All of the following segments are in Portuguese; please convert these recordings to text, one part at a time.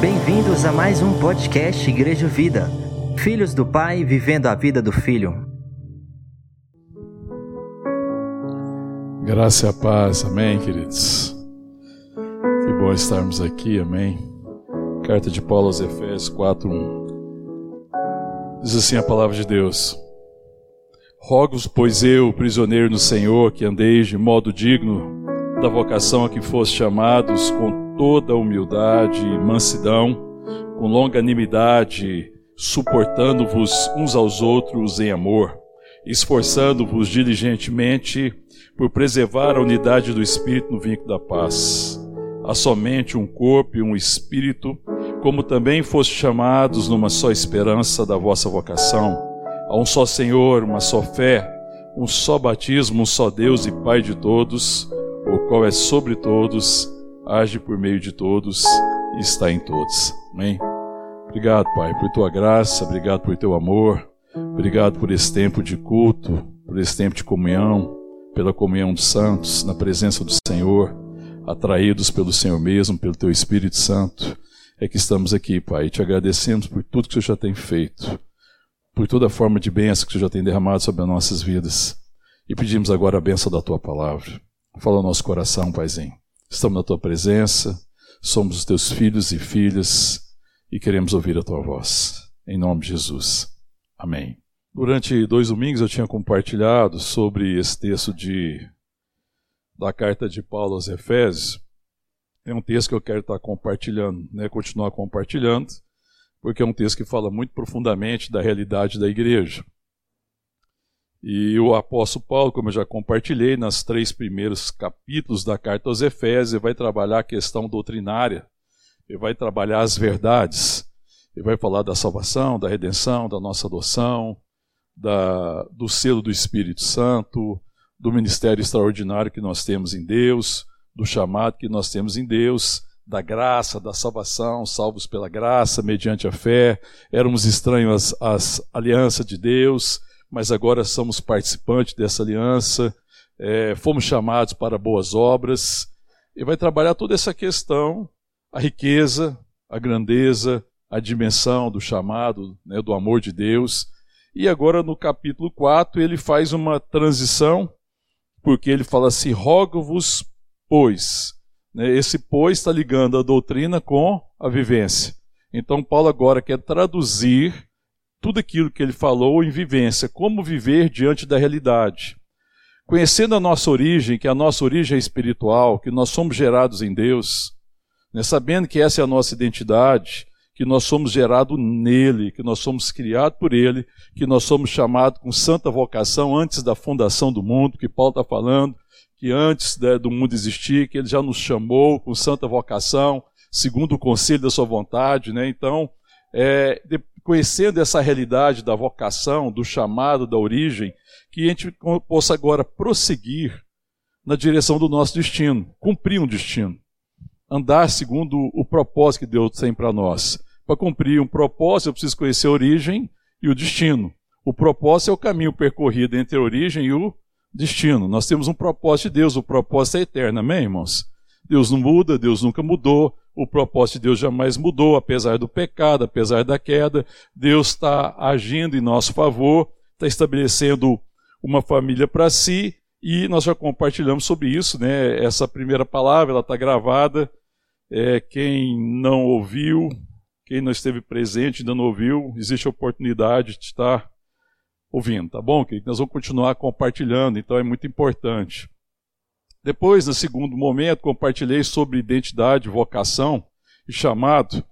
Bem-vindos a mais um podcast Igreja Vida. Filhos do Pai vivendo a vida do Filho. Graça e a paz, amém, queridos. Que bom estarmos aqui, amém. Carta de Paulo aos Efésios 4:1. Diz assim a palavra de Deus: Rogo-vos, pois eu, prisioneiro no Senhor, que andeis de modo digno da vocação a que foste chamados, com toda humildade e mansidão, com longanimidade, suportando-vos uns aos outros em amor, esforçando-vos diligentemente por preservar a unidade do Espírito no vínculo da paz. Há somente um corpo e um Espírito, como também foste chamados numa só esperança da vossa vocação Há um só Senhor, uma só fé, um só batismo, um só Deus e Pai de todos, o qual é sobre todos, age por meio de todos e está em todos. Amém? Obrigado, Pai, por tua graça, obrigado por teu amor, obrigado por esse tempo de culto, por esse tempo de comunhão, pela comunhão dos santos, na presença do Senhor, atraídos pelo Senhor mesmo, pelo teu Espírito Santo. É que estamos aqui, Pai, e te agradecemos por tudo que o Senhor já tem feito por toda forma de bênção que o já tem derramado sobre as nossas vidas. E pedimos agora a bênção da tua palavra. Fala no nosso coração, Paizinho. Estamos na tua presença, somos os teus filhos e filhas e queremos ouvir a tua voz. Em nome de Jesus. Amém. Durante dois domingos eu tinha compartilhado sobre esse texto de da carta de Paulo aos Efésios. É um texto que eu quero estar compartilhando, né, continuar compartilhando porque é um texto que fala muito profundamente da realidade da igreja. E o apóstolo Paulo, como eu já compartilhei, nas três primeiros capítulos da carta aos Efésios, vai trabalhar a questão doutrinária, ele vai trabalhar as verdades, ele vai falar da salvação, da redenção, da nossa adoção, da, do selo do Espírito Santo, do ministério extraordinário que nós temos em Deus, do chamado que nós temos em Deus, da graça, da salvação, salvos pela graça, mediante a fé. Éramos estranhos às, às alianças de Deus, mas agora somos participantes dessa aliança. É, fomos chamados para boas obras. E vai trabalhar toda essa questão, a riqueza, a grandeza, a dimensão do chamado, né, do amor de Deus. E agora no capítulo 4 ele faz uma transição, porque ele fala assim: rogo-vos, pois esse pois está ligando a doutrina com a vivência. Então, Paulo agora quer traduzir tudo aquilo que ele falou em vivência, como viver diante da realidade. Conhecendo a nossa origem, que a nossa origem é espiritual, que nós somos gerados em Deus, né, sabendo que essa é a nossa identidade, que nós somos gerados nele, que nós somos criados por ele, que nós somos chamados com santa vocação antes da fundação do mundo, que Paulo está falando, que antes né, do mundo existir, que ele já nos chamou com santa vocação, segundo o conselho da sua vontade. Né? Então, é, de, conhecendo essa realidade da vocação, do chamado, da origem, que a gente possa agora prosseguir na direção do nosso destino, cumprir um destino, andar segundo o propósito que Deus tem para nós. Para cumprir um propósito, eu preciso conhecer a origem e o destino. O propósito é o caminho percorrido entre a origem e o destino. Nós temos um propósito de Deus, o propósito é eterno, amém, irmãos? Deus não muda, Deus nunca mudou, o propósito de Deus jamais mudou, apesar do pecado, apesar da queda. Deus está agindo em nosso favor, está estabelecendo uma família para si, e nós já compartilhamos sobre isso, né? Essa primeira palavra, ela está gravada. É, quem não ouviu, quem não esteve presente, ainda não ouviu, existe a oportunidade de estar ouvindo, tá bom? Nós vamos continuar compartilhando, então é muito importante. Depois, no segundo momento, compartilhei sobre identidade, vocação e chamado,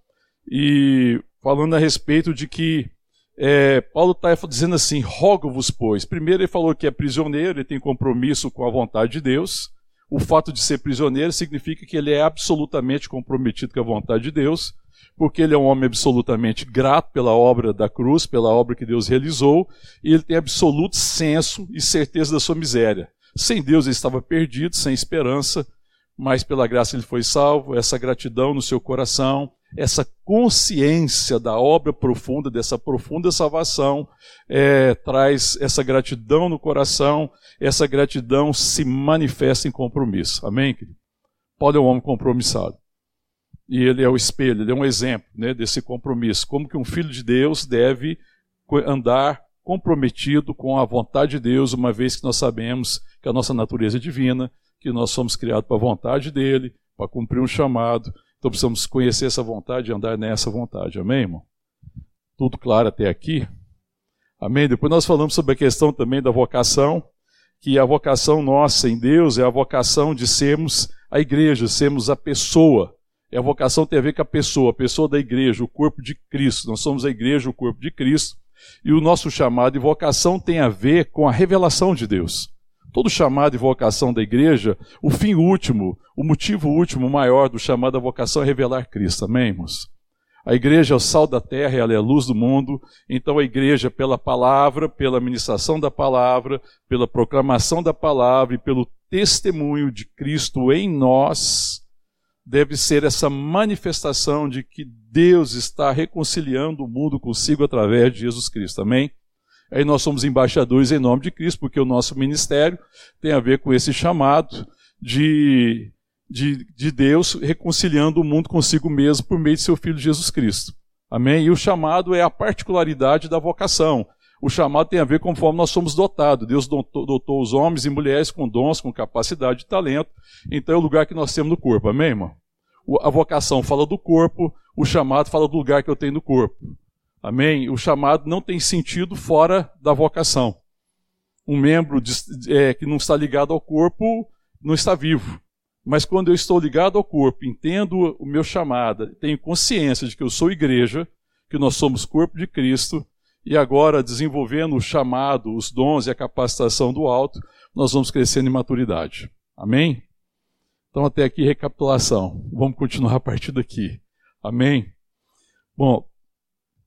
e falando a respeito de que é, Paulo está dizendo assim: rogo-vos, pois. Primeiro, ele falou que é prisioneiro, ele tem compromisso com a vontade de Deus. O fato de ser prisioneiro significa que ele é absolutamente comprometido com a vontade de Deus porque ele é um homem absolutamente grato pela obra da cruz, pela obra que Deus realizou, e ele tem absoluto senso e certeza da sua miséria. Sem Deus ele estava perdido, sem esperança, mas pela graça ele foi salvo, essa gratidão no seu coração, essa consciência da obra profunda, dessa profunda salvação, é, traz essa gratidão no coração, essa gratidão se manifesta em compromisso. Amém, querido? Paulo é um homem compromissado. E ele é o espelho, ele é um exemplo né, desse compromisso. Como que um filho de Deus deve andar comprometido com a vontade de Deus, uma vez que nós sabemos que a nossa natureza é divina, que nós somos criados para a vontade dele, para cumprir um chamado. Então precisamos conhecer essa vontade e andar nessa vontade. Amém, irmão? Tudo claro até aqui? Amém? Depois nós falamos sobre a questão também da vocação, que a vocação nossa em Deus é a vocação de sermos a igreja, sermos a pessoa. E a vocação tem a ver com a pessoa, a pessoa da igreja, o corpo de Cristo. Nós somos a igreja, o corpo de Cristo. E o nosso chamado e vocação tem a ver com a revelação de Deus. Todo chamado e vocação da igreja, o fim último, o motivo último maior do chamado à vocação é revelar Cristo. Amém, irmãos? A igreja é o sal da terra, ela é a luz do mundo. Então a igreja, pela palavra, pela ministração da palavra, pela proclamação da palavra e pelo testemunho de Cristo em nós, deve ser essa manifestação de que Deus está reconciliando o mundo consigo através de Jesus Cristo. Amém? Aí nós somos embaixadores em nome de Cristo, porque o nosso ministério tem a ver com esse chamado de, de, de Deus reconciliando o mundo consigo mesmo por meio de seu Filho Jesus Cristo. Amém? E o chamado é a particularidade da vocação. O chamado tem a ver conforme nós somos dotados. Deus dotou, dotou, os homens e mulheres com dons, com capacidade e talento. Então é o lugar que nós temos no corpo. Amém, irmão? A vocação fala do corpo, o chamado fala do lugar que eu tenho no corpo. Amém? O chamado não tem sentido fora da vocação. Um membro de, é, que não está ligado ao corpo não está vivo. Mas quando eu estou ligado ao corpo, entendo o meu chamado, tenho consciência de que eu sou igreja, que nós somos corpo de Cristo, e agora desenvolvendo o chamado, os dons e a capacitação do alto, nós vamos crescendo em maturidade. Amém? Então, até aqui, recapitulação. Vamos continuar a partir daqui. Amém? Bom,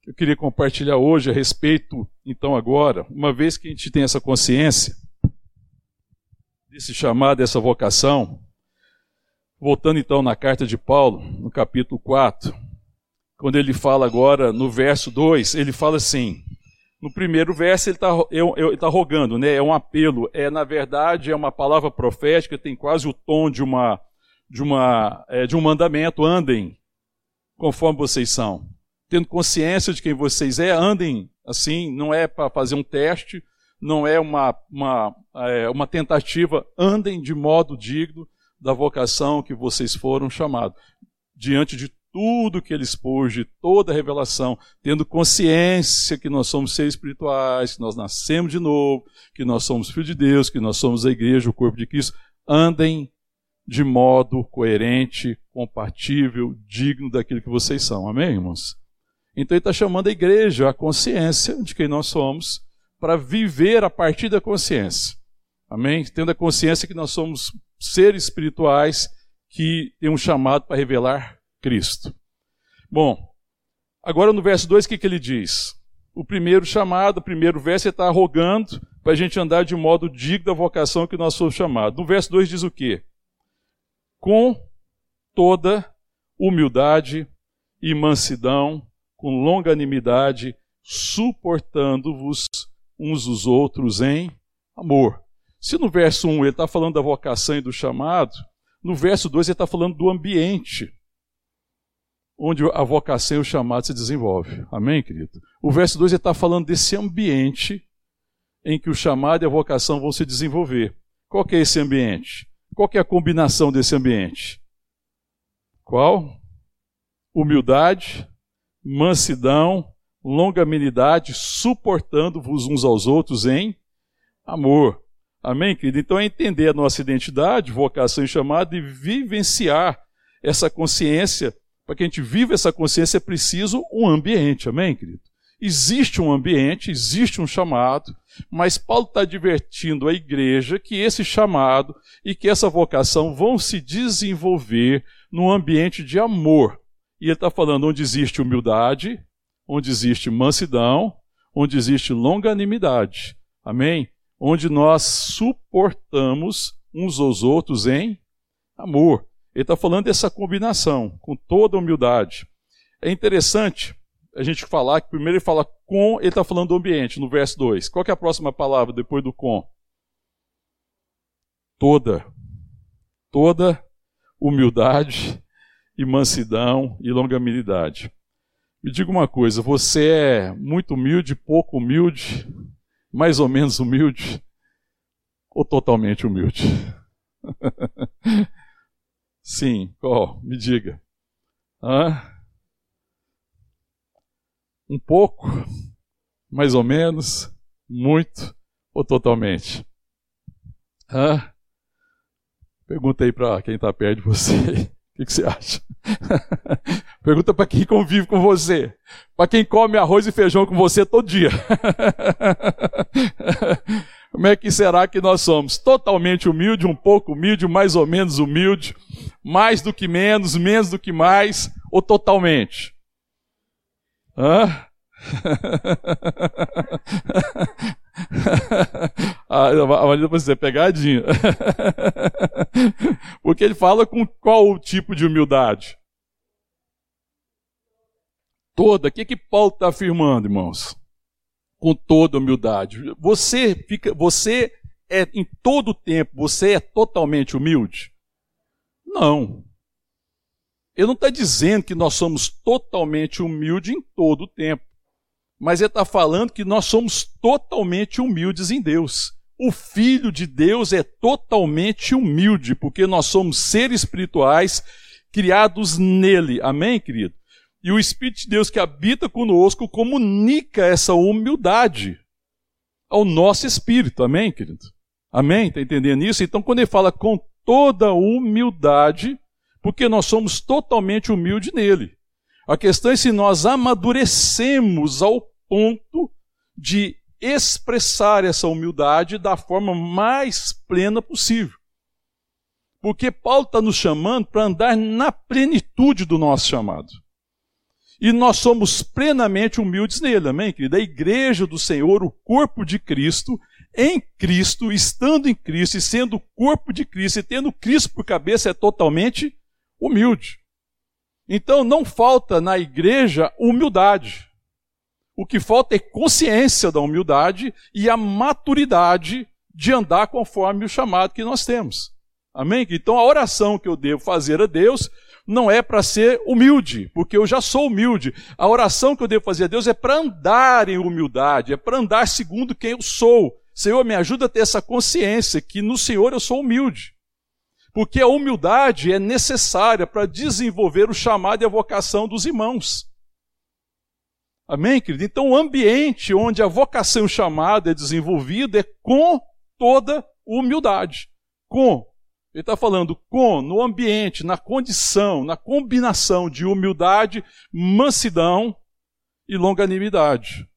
eu queria compartilhar hoje a respeito, então, agora, uma vez que a gente tem essa consciência desse chamado, dessa vocação, voltando então na carta de Paulo, no capítulo 4, quando ele fala agora no verso 2, ele fala assim: no primeiro verso ele está tá rogando, né? é um apelo, é na verdade é uma palavra profética, tem quase o tom de, uma, de, uma, é, de um mandamento: andem conforme vocês são. Tendo consciência de quem vocês é, andem assim, não é para fazer um teste, não é uma, uma, é, uma tentativa, andem de modo digno da vocação que vocês foram chamados. Diante de tudo que ele expôs, de toda a revelação, tendo consciência que nós somos seres espirituais, que nós nascemos de novo, que nós somos filhos de Deus, que nós somos a igreja, o corpo de Cristo, andem de modo coerente, compatível, digno daquilo que vocês são. Amém, irmãos? Então ele está chamando a igreja a consciência de quem nós somos para viver a partir da consciência. Amém? Tendo a consciência que nós somos seres espirituais que têm um chamado para revelar Cristo. Bom, agora no verso 2, o que, que ele diz? O primeiro chamado, o primeiro verso, ele está rogando para a gente andar de modo digno da vocação que nós somos chamados. No verso 2 diz o quê? Com toda humildade e mansidão, com longanimidade, suportando-vos uns os outros em amor. Se no verso 1 ele está falando da vocação e do chamado, no verso 2 ele está falando do ambiente onde a vocação e o chamado se desenvolve. Amém, querido? O verso 2 ele está falando desse ambiente em que o chamado e a vocação vão se desenvolver. Qual é esse ambiente? Qual é a combinação desse ambiente? Qual? Humildade, mansidão, longanimidade, suportando-vos uns aos outros em amor. Amém, querido? Então é entender a nossa identidade, vocação e chamada e vivenciar essa consciência. Para que a gente viva essa consciência é preciso um ambiente. Amém, querido? Existe um ambiente, existe um chamado, mas Paulo está advertindo a igreja que esse chamado e que essa vocação vão se desenvolver num ambiente de amor, e ele está falando onde existe humildade, onde existe mansidão, onde existe longanimidade. Amém? Onde nós suportamos uns aos outros em Amor. Ele está falando dessa combinação, com toda humildade. É interessante a gente falar que primeiro ele fala com, ele está falando do ambiente, no verso 2. Qual é a próxima palavra depois do com? Toda. Toda humildade e mansidão e longanimidade. Me diga uma coisa, você é muito humilde, pouco humilde, mais ou menos humilde ou totalmente humilde? Sim, qual? Me diga. Hã? Um pouco, mais ou menos, muito ou totalmente? Hã? Pergunta aí para quem está perto de você. O que, que, você acha? Pergunta para quem convive com você. Para quem come arroz e feijão com você todo dia. Como é que será que nós somos? Totalmente humilde, um pouco humilde, mais ou menos humilde, mais do que menos, menos do que mais, ou totalmente? Hã? a Marina precisa pegadinha. Porque ele fala com qual tipo de humildade? Toda. O que, que Paulo está afirmando, irmãos? Com toda humildade. Você fica, você é em todo o tempo, você é totalmente humilde? Não. Ele não está dizendo que nós somos totalmente humildes em todo o tempo mas ele está falando que nós somos totalmente humildes em Deus. O Filho de Deus é totalmente humilde, porque nós somos seres espirituais criados nele. Amém, querido? E o Espírito de Deus que habita conosco comunica essa humildade ao nosso espírito. Amém, querido? Amém? Está entendendo isso? Então, quando ele fala com toda humildade, porque nós somos totalmente humildes nele. A questão é se nós amadurecemos ao ponto de expressar essa humildade da forma mais plena possível. Porque Paulo está nos chamando para andar na plenitude do nosso chamado. E nós somos plenamente humildes nele, amém, querida? A igreja do Senhor, o corpo de Cristo, em Cristo, estando em Cristo e sendo o corpo de Cristo e tendo Cristo por cabeça, é totalmente humilde. Então não falta na igreja humildade. O que falta é consciência da humildade e a maturidade de andar conforme o chamado que nós temos. Amém? Então a oração que eu devo fazer a Deus não é para ser humilde, porque eu já sou humilde. A oração que eu devo fazer a Deus é para andar em humildade, é para andar segundo quem eu sou. Senhor, me ajuda a ter essa consciência que no Senhor eu sou humilde. Porque a humildade é necessária para desenvolver o chamado e a vocação dos irmãos. Amém, querido? Então, o ambiente onde a vocação chamada é desenvolvida é com toda humildade. Com. Ele está falando com, no ambiente, na condição, na combinação de humildade, mansidão e longanimidade.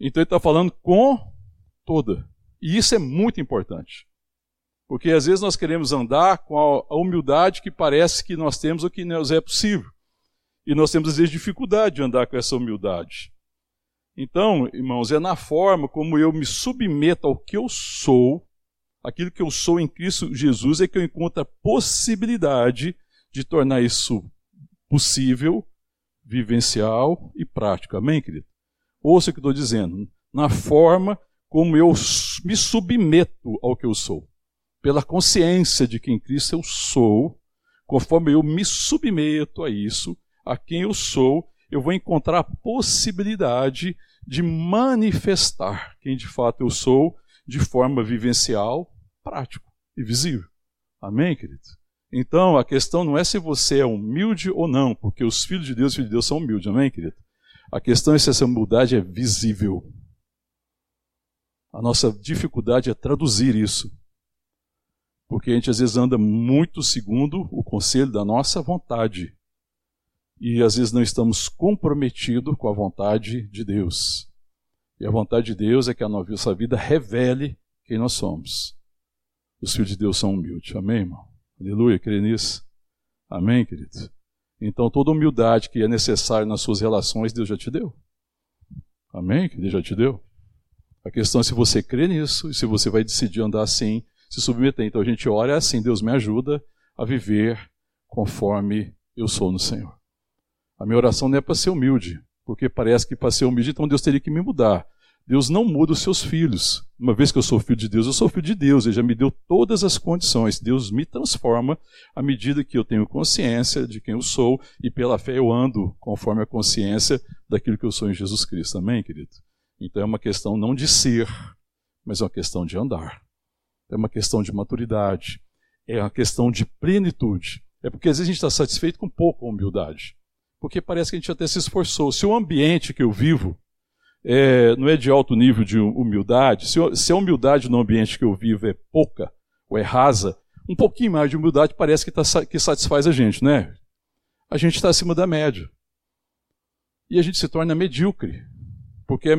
Então, ele está falando com toda. E isso é muito importante. Porque às vezes nós queremos andar com a humildade que parece que nós temos ou que nos é possível. E nós temos, às vezes, dificuldade de andar com essa humildade. Então, irmãos, é na forma como eu me submeto ao que eu sou, aquilo que eu sou em Cristo Jesus, é que eu encontro a possibilidade de tornar isso possível, vivencial e prático. Amém, querido? Ouça o que estou dizendo. Na forma como eu me submeto ao que eu sou. Pela consciência de que em Cristo eu sou, conforme eu me submeto a isso, a quem eu sou, eu vou encontrar a possibilidade de manifestar quem de fato eu sou de forma vivencial, prático e visível. Amém, querido? Então, a questão não é se você é humilde ou não, porque os filhos de Deus e filhos de Deus são humildes, amém, querido? A questão é se essa humildade é visível. A nossa dificuldade é traduzir isso. Porque a gente às vezes anda muito segundo o conselho da nossa vontade e às vezes não estamos comprometidos com a vontade de Deus. E a vontade de Deus é que a nossa vida revele quem nós somos. Os filhos de Deus são humildes. Amém, irmão? Aleluia, crê nisso? Amém, querido? Então, toda humildade que é necessária nas suas relações, Deus já te deu. Amém? Que Deus já te deu. A questão é se você crê nisso e se você vai decidir andar assim, se submeter. Então a gente ora assim: Deus me ajuda a viver conforme eu sou no Senhor. A minha oração não é para ser humilde, porque parece que para ser humilde, então Deus teria que me mudar. Deus não muda os seus filhos. Uma vez que eu sou filho de Deus, eu sou filho de Deus. Ele já me deu todas as condições. Deus me transforma à medida que eu tenho consciência de quem eu sou e pela fé eu ando conforme a consciência daquilo que eu sou em Jesus Cristo. Amém, querido? Então é uma questão não de ser, mas é uma questão de andar. É uma questão de maturidade. É uma questão de plenitude. É porque às vezes a gente está satisfeito com pouca humildade. Porque parece que a gente até se esforçou. Se o ambiente que eu vivo é, não é de alto nível de humildade, se, se, a humildade no ambiente que eu vivo é pouca ou é rasa, um pouquinho mais de humildade parece que, tá, que satisfaz a gente, né? A gente está acima da média. E a gente se torna medíocre. Porque a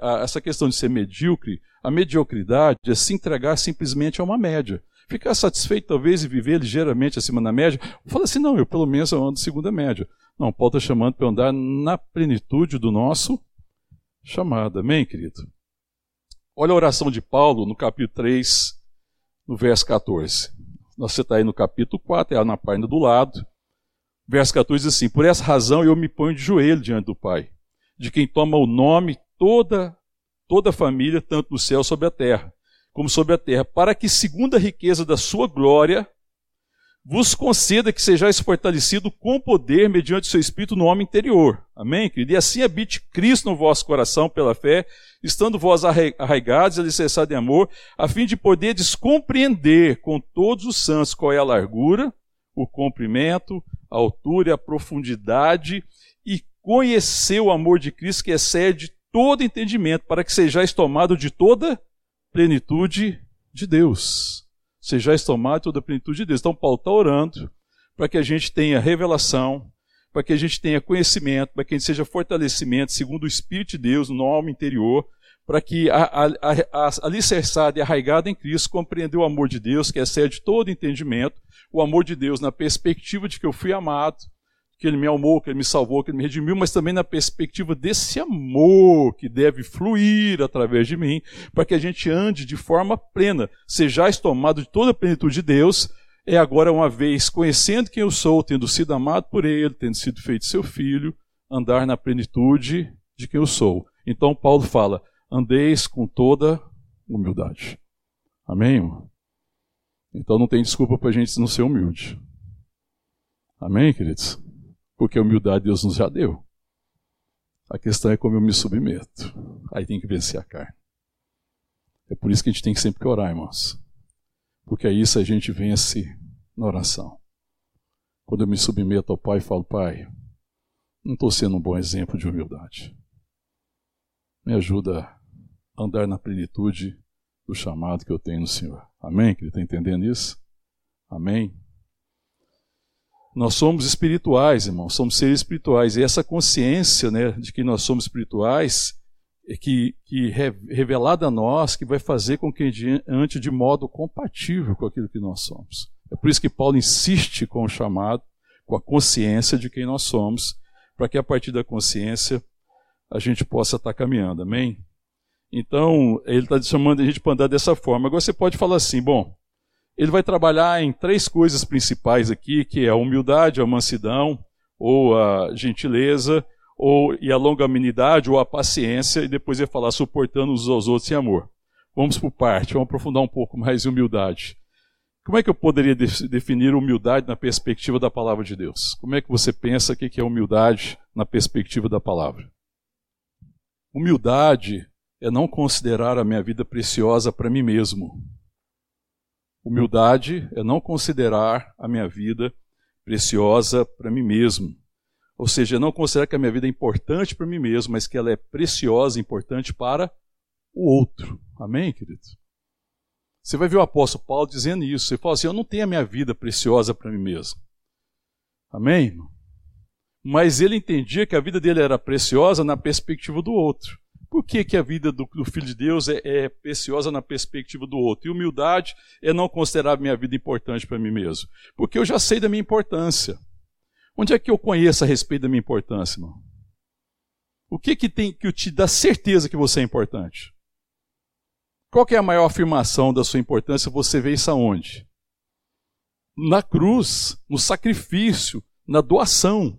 a, essa questão de ser medíocre, a mediocridade é se entregar simplesmente a uma média. Ficar satisfeito, talvez, e viver ligeiramente acima da média. Fala assim, não, eu pelo menos eu ando segunda média. Não, Paulo está chamando para andar na plenitude do nosso chamado. Amém, querido? Olha a oração de Paulo no capítulo 3, no verso 14. Você está aí no capítulo 4, é na página do lado. Verso 14 diz assim: Por essa razão eu me ponho de joelho diante do Pai, de quem toma o nome toda, toda a família, tanto no céu sobre a terra, como sobre a terra, para que, segundo a riqueza da sua glória, vos conceda que sejais fortalecido com poder mediante o seu Espírito no homem interior. Amém, querido? E assim habite Cristo no vosso coração pela fé, estando vós arraigados e alicerçados em amor, a fim de poderdes compreender com todos os santos qual é a largura, o comprimento, a altura e a profundidade, conhecer o amor de Cristo que excede todo entendimento, para que sejais tomado de toda plenitude de Deus sejais tomados toda a plenitude de Deus. Então, Paulo está orando para que a gente tenha revelação, para que a gente tenha conhecimento, para que a gente seja fortalecimento segundo o Espírito de Deus no alma interior, para que a, a, a alicerçada e arraigada em Cristo compreenda o amor de Deus, que excede todo entendimento, o amor de Deus na perspectiva de que eu fui amado, que ele me amou, que ele me salvou, que ele me redimiu, mas também na perspectiva desse amor que deve fluir através de mim, para que a gente ande de forma plena, sejais tomado de toda a plenitude de Deus, é agora uma vez conhecendo quem eu sou, tendo sido amado por ele, tendo sido feito seu filho, andar na plenitude de quem eu sou. Então Paulo fala: andeis com toda humildade. Amém? Então não tem desculpa para a gente não ser humilde. Amém, queridos? Porque a humildade Deus nos já deu. A questão é como eu me submeto. Aí tem que vencer a carne. É por isso que a gente tem que sempre orar, irmãos. Porque é isso a gente vence na oração. Quando eu me submeto ao Pai e falo, Pai, não estou sendo um bom exemplo de humildade. Me ajuda a andar na plenitude do chamado que eu tenho no Senhor. Amém? Ele está entendendo isso? Amém? Nós somos espirituais, irmãos, somos seres espirituais. E essa consciência né, de que nós somos espirituais é que, que revelada a nós, que vai fazer com que ande de modo compatível com aquilo que nós somos. É por isso que Paulo insiste com o chamado, com a consciência de quem nós somos, para que a partir da consciência a gente possa estar caminhando. Amém? Então, ele está chamando a gente para andar dessa forma. Agora você pode falar assim: bom, ele vai trabalhar em três coisas principais aqui, que é a humildade, a mansidão, ou a gentileza, ou e a longanimidade, ou a paciência, e depois vai falar suportando uns aos outros em amor. Vamos por parte, vamos aprofundar um pouco mais humildade. Como é que eu poderia definir humildade na perspectiva da palavra de Deus? Como é que você pensa que é humildade na perspectiva da palavra? Humildade é não considerar a minha vida preciosa para mim mesmo. Humildade é não considerar a minha vida preciosa para mim mesmo. Ou seja, não considerar que a minha vida é importante para mim mesmo, mas que ela é preciosa e importante para o outro. Amém, querido? Você vai ver o apóstolo Paulo dizendo isso. Ele fala assim: Eu não tenho a minha vida preciosa para mim mesmo. Amém? Mas ele entendia que a vida dele era preciosa na perspectiva do outro. Por que, que a vida do, do Filho de Deus é, é, preciosa na perspectiva do outro? E humildade é não considerar minha vida importante para mim mesmo. Porque eu já sei da minha importância. Onde é que eu conheço a respeito da minha importância, irmão? O que, que tem que te dá certeza que você é importante? Qual é a maior afirmação da sua importância? Você vê isso aonde? Na cruz, no sacrifício, na doação.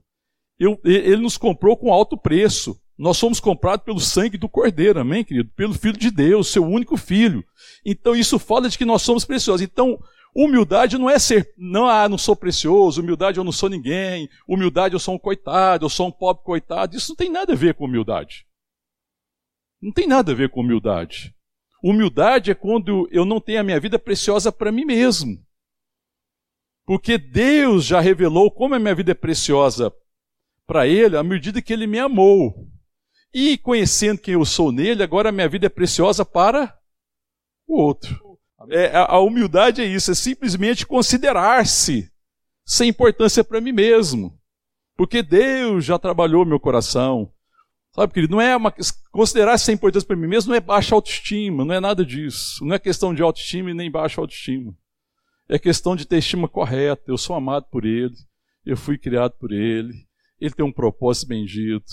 Eu, ele nos comprou com alto preço. Nós somos comprados pelo sangue do Cordeiro, amém, querido? Pelo Filho de Deus, seu único filho. Então isso fala de que nós somos preciosos. Então, humildade não é ser, não, ah, não sou precioso, humildade eu não sou ninguém, humildade eu sou um coitado, eu sou um pobre coitado. Isso não tem nada a ver com humildade. Não tem nada a ver com humildade. Humildade é quando eu não tenho a minha vida preciosa para mim mesmo. Porque Deus já revelou como a minha vida é preciosa para Ele à medida que Ele me amou. E conhecendo quem eu sou nele, agora a minha vida é preciosa para o outro. É, a humildade é isso, é simplesmente considerar-se sem importância para mim mesmo. Porque Deus já trabalhou meu coração. Sabe, querido, não é uma, considerar sem importância para mim mesmo não é baixa autoestima, não é nada disso. Não é questão de autoestima e nem baixa autoestima. É questão de ter estima correta. Eu sou amado por Ele, eu fui criado por Ele, Ele tem um propósito bendito.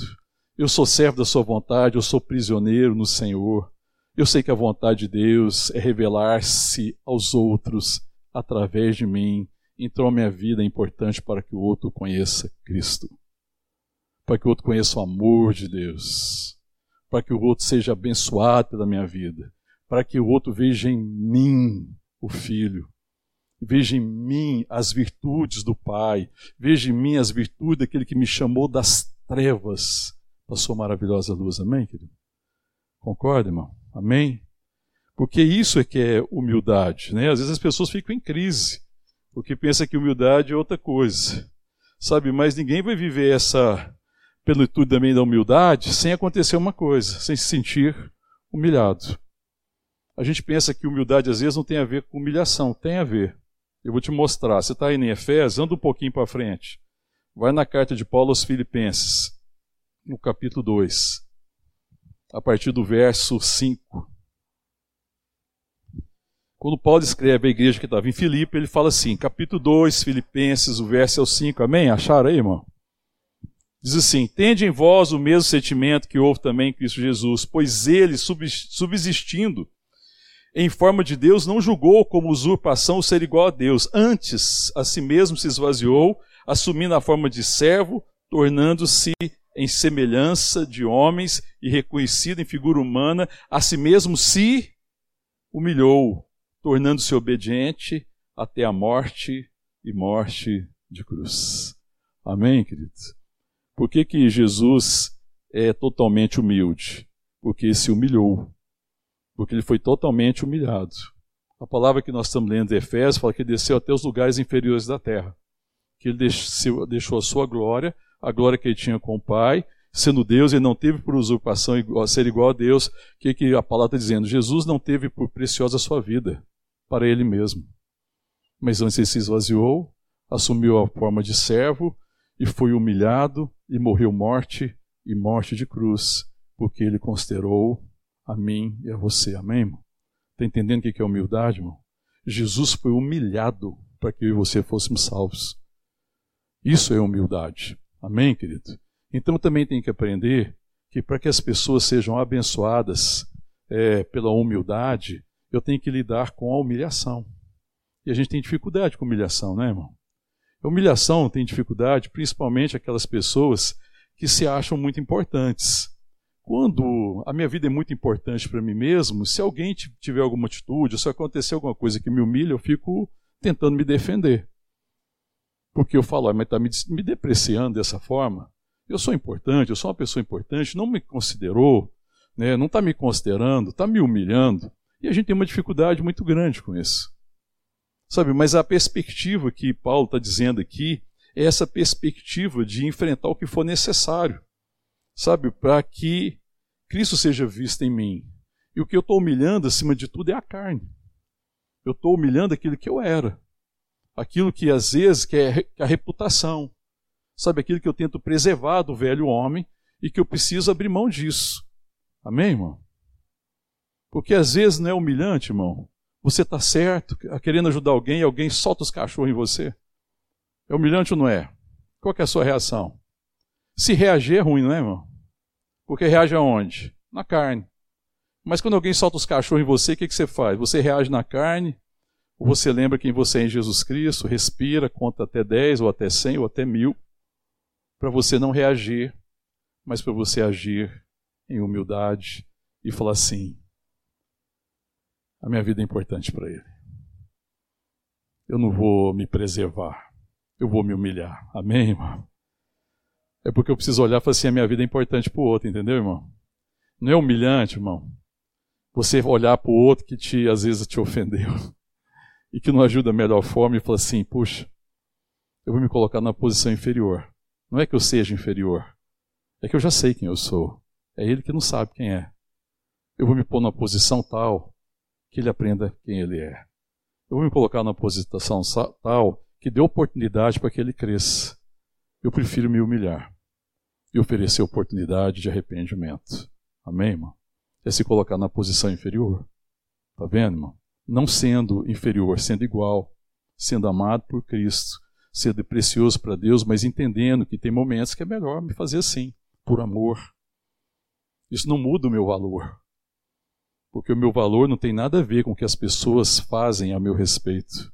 Eu sou servo da sua vontade, eu sou prisioneiro no Senhor. Eu sei que a vontade de Deus é revelar-se aos outros através de mim. Então a minha vida é importante para que o outro conheça Cristo. Para que o outro conheça o amor de Deus. Para que o outro seja abençoado pela minha vida. Para que o outro veja em mim o Filho. Veja em mim as virtudes do Pai. Veja em mim as virtudes daquele que me chamou das trevas da sua maravilhosa luz. Amém, querido? Concorda, irmão? Amém? Porque isso é que é humildade. Né? Às vezes as pessoas ficam em crise, porque pensam que humildade é outra coisa. Sabe, mas ninguém vai viver essa plenitude também da humildade sem acontecer uma coisa, sem se sentir humilhado. A gente pensa que humildade às vezes não tem a ver com humilhação, tem a ver. Eu vou te mostrar. Você está aí em Efésios, anda um pouquinho para frente. Vai na carta de Paulo aos Filipenses no capítulo 2, a partir do verso 5. Quando Paulo escreve a igreja que estava em Filipe, ele fala assim, capítulo 2, Filipenses, o verso é o 5, amém? Acharam aí, irmão? Diz assim: Tende em vós o mesmo sentimento que houve também em Cristo Jesus, pois ele, subsistindo em forma de Deus, não julgou como usurpação o ser igual a Deus. Antes, a si mesmo se esvaziou, assumindo a forma de servo, tornando-se em semelhança de homens e reconhecido em figura humana, a si mesmo se humilhou, tornando-se obediente até a morte e morte de cruz. Amém, queridos? Por que, que Jesus é totalmente humilde? Porque se humilhou. Porque ele foi totalmente humilhado. A palavra que nós estamos lendo de Efésios fala que ele desceu até os lugares inferiores da terra. Que ele deixou, deixou a sua glória a glória que ele tinha com o Pai, sendo Deus, ele não teve por usurpação ser igual a Deus. O que, que a palavra está dizendo? Jesus não teve por preciosa a sua vida para ele mesmo. Mas antes ele se esvaziou, assumiu a forma de servo e foi humilhado e morreu morte e morte de cruz, porque ele considerou a mim e a você. Amém, irmão? Está entendendo o que é humildade, irmão? Jesus foi humilhado para que eu e você fôssemos salvos. Isso é humildade. Amém, querido? Então também tem que aprender que para que as pessoas sejam abençoadas é, pela humildade, eu tenho que lidar com a humilhação. E a gente tem dificuldade com humilhação, né, irmão? A humilhação tem dificuldade, principalmente aquelas pessoas que se acham muito importantes. Quando a minha vida é muito importante para mim mesmo, se alguém tiver alguma atitude, se acontecer alguma coisa que me humilha, eu fico tentando me defender. Porque eu falo, ah, mas está me, me depreciando dessa forma? Eu sou importante, eu sou uma pessoa importante, não me considerou, né, não está me considerando, está me humilhando. E a gente tem uma dificuldade muito grande com isso. Sabe, mas a perspectiva que Paulo está dizendo aqui é essa perspectiva de enfrentar o que for necessário, sabe, para que Cristo seja visto em mim. E o que eu estou humilhando, acima de tudo, é a carne. Eu estou humilhando aquilo que eu era aquilo que às vezes que é a reputação, sabe, aquilo que eu tento preservar do velho homem e que eu preciso abrir mão disso. Amém, irmão? Porque às vezes não é humilhante, irmão. Você está certo, querendo ajudar alguém e alguém solta os cachorros em você. É humilhante ou não é? Qual é a sua reação? Se reagir é ruim, não é, irmão? Porque reage aonde? Na carne. Mas quando alguém solta os cachorros em você, o que, que você faz? Você reage na carne, ou você lembra quem você é em Jesus Cristo, respira, conta até 10, ou até 100, ou até mil, para você não reagir, mas para você agir em humildade e falar assim: a minha vida é importante para Ele. Eu não vou me preservar, eu vou me humilhar. Amém, irmão? É porque eu preciso olhar e falar assim: a minha vida é importante para o outro, entendeu, irmão? Não é humilhante, irmão, você olhar para o outro que te, às vezes te ofendeu e que não ajuda da melhor forma e falar assim: puxa, eu vou me colocar na posição inferior. Não é que eu seja inferior, é que eu já sei quem eu sou. É ele que não sabe quem é. Eu vou me pôr numa posição tal que ele aprenda quem ele é. Eu vou me colocar numa posição tal que dê oportunidade para que ele cresça. Eu prefiro me humilhar e oferecer oportunidade de arrependimento. Amém, irmão? É se colocar na posição inferior. Tá vendo, irmão? Não sendo inferior, sendo igual, sendo amado por Cristo, sendo precioso para Deus, mas entendendo que tem momentos que é melhor me fazer assim, por amor. Isso não muda o meu valor. Porque o meu valor não tem nada a ver com o que as pessoas fazem a meu respeito.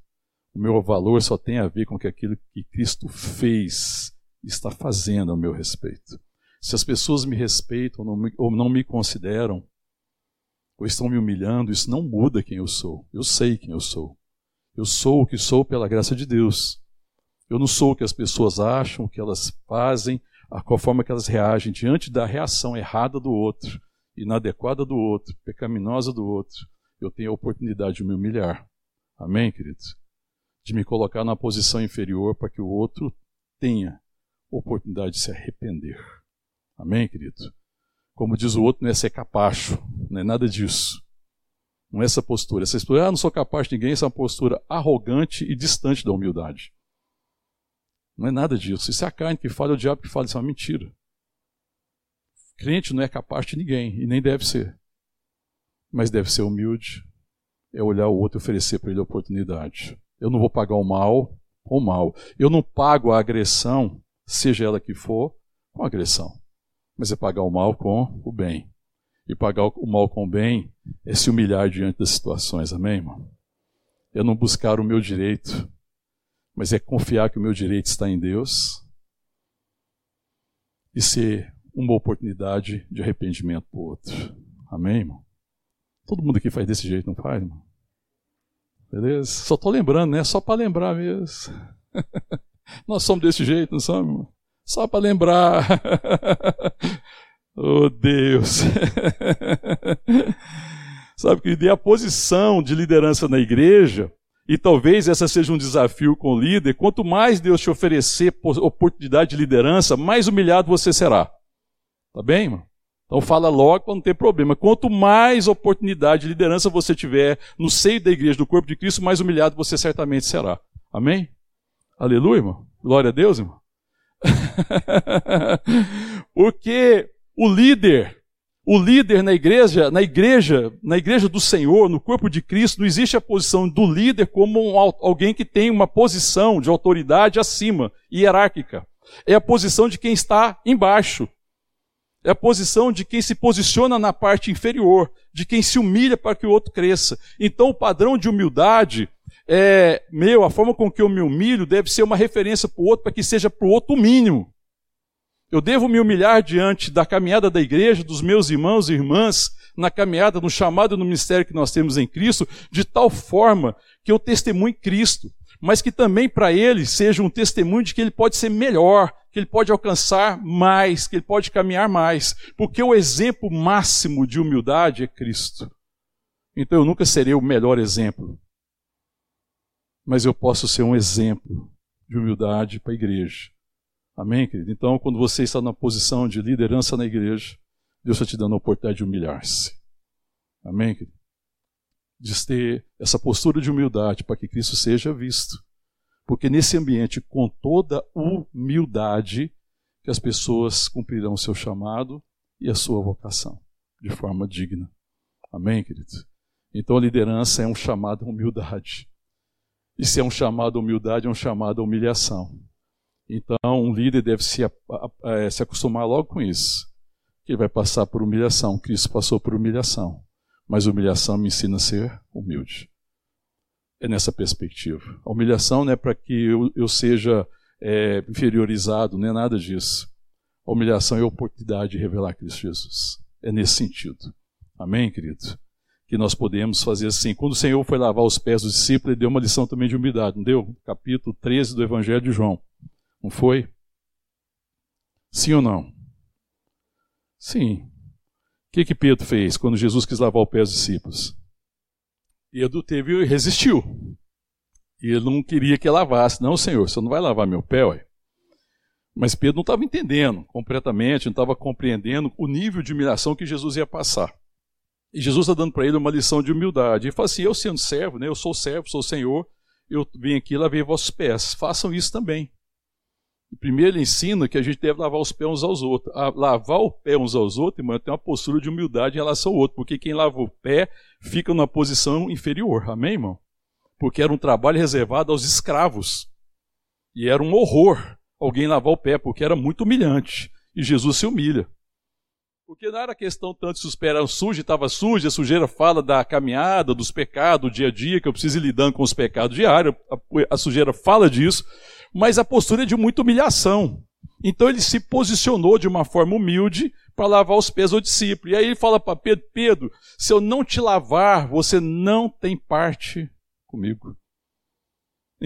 O meu valor só tem a ver com aquilo que Cristo fez, está fazendo a meu respeito. Se as pessoas me respeitam ou não me, ou não me consideram, ou estão me humilhando, isso não muda quem eu sou. Eu sei quem eu sou. Eu sou o que sou pela graça de Deus. Eu não sou o que as pessoas acham, o que elas fazem, a qual forma que elas reagem diante da reação errada do outro inadequada do outro, pecaminosa do outro, eu tenho a oportunidade de me humilhar. Amém, queridos? De me colocar na posição inferior para que o outro tenha oportunidade de se arrepender. Amém, querido? Como diz o outro, não é ser capacho, não é nada disso. Não é essa postura. Essa postura, ah, não sou capaz de ninguém, essa é uma postura arrogante e distante da humildade. Não é nada disso. Isso é a carne que fala, é o diabo que fala, isso é uma mentira. Crente não é capaz de ninguém e nem deve ser. Mas deve ser humilde, é olhar o outro e oferecer para ele a oportunidade. Eu não vou pagar o mal com o mal. Eu não pago a agressão, seja ela que for, com agressão. Mas é pagar o mal com o bem. E pagar o mal com o bem é se humilhar diante das situações, amém, irmão? É não buscar o meu direito, mas é confiar que o meu direito está em Deus e ser uma oportunidade de arrependimento para o outro. Amém, irmão? Todo mundo aqui faz desse jeito, não faz, irmão? Beleza? Só estou lembrando, né? Só para lembrar mesmo. Nós somos desse jeito, não somos, irmão? Só para lembrar. oh, Deus. Sabe que a posição de liderança na igreja, e talvez essa seja um desafio com o líder, quanto mais Deus te oferecer oportunidade de liderança, mais humilhado você será. Tá bem, irmão? Então fala logo para não ter problema. Quanto mais oportunidade de liderança você tiver no seio da igreja, do corpo de Cristo, mais humilhado você certamente será. Amém? Aleluia, irmão? Glória a Deus, irmão. Porque o líder, o líder na igreja, na igreja, na igreja do Senhor, no corpo de Cristo, não existe a posição do líder como um, alguém que tem uma posição de autoridade acima, hierárquica. É a posição de quem está embaixo. É a posição de quem se posiciona na parte inferior, de quem se humilha para que o outro cresça. Então, o padrão de humildade é meu, a forma com que eu me humilho deve ser uma referência para o outro, para que seja para o outro o mínimo. Eu devo me humilhar diante da caminhada da igreja, dos meus irmãos e irmãs, na caminhada, no chamado no ministério que nós temos em Cristo, de tal forma que eu testemunhe Cristo, mas que também para ele seja um testemunho de que ele pode ser melhor, que ele pode alcançar mais, que ele pode caminhar mais, porque o exemplo máximo de humildade é Cristo. Então eu nunca serei o melhor exemplo, mas eu posso ser um exemplo de humildade para a igreja. Amém, querido? Então, quando você está na posição de liderança na igreja, Deus está te dando a oportunidade de humilhar-se. Amém, querido? De ter essa postura de humildade para que Cristo seja visto. Porque nesse ambiente, com toda humildade, que as pessoas cumprirão o seu chamado e a sua vocação de forma digna. Amém, querido? Então a liderança é um chamado à humildade. E se é um chamado à humildade, é um chamado à humilhação. Então um líder deve se, se acostumar logo com isso. Que ele vai passar por humilhação. Cristo passou por humilhação. mas humilhação me ensina a ser humilde. É nessa perspectiva. A humilhação não é para que eu, eu seja é, inferiorizado, não é nada disso. A humilhação é a oportunidade de revelar Cristo Jesus. É nesse sentido. Amém, querido? Que nós podemos fazer assim. Quando o Senhor foi lavar os pés dos discípulos, ele deu uma lição também de humildade, não deu? Capítulo 13 do Evangelho de João. Não foi? Sim ou não? Sim. O que, que Pedro fez quando Jesus quis lavar o pé dos discípulos? Pedro teve resistiu. E ele não queria que lavasse. Não, Senhor, você não vai lavar meu pé, ué. Mas Pedro não estava entendendo completamente, não estava compreendendo o nível de humilhação que Jesus ia passar. E Jesus está dando para ele uma lição de humildade. Ele fala assim: Eu sendo servo, né, eu sou servo, sou Senhor, eu vim aqui e lavei vossos pés. Façam isso também. Primeiro ele ensina que a gente deve lavar os pés uns aos outros. A lavar o pé uns aos outros, irmão, tem uma postura de humildade em relação ao outro, porque quem lava o pé fica numa posição inferior. Amém, irmão? Porque era um trabalho reservado aos escravos. E era um horror alguém lavar o pé, porque era muito humilhante. E Jesus se humilha. Porque não era questão tanto se os pés sujos, estava sujo, a sujeira fala da caminhada, dos pecados, do dia a dia, que eu preciso ir lidando com os pecados diários, a, a sujeira fala disso, mas a postura é de muita humilhação. Então ele se posicionou de uma forma humilde para lavar os pés ao discípulo. E aí ele fala para Pedro: Pedro, se eu não te lavar, você não tem parte comigo.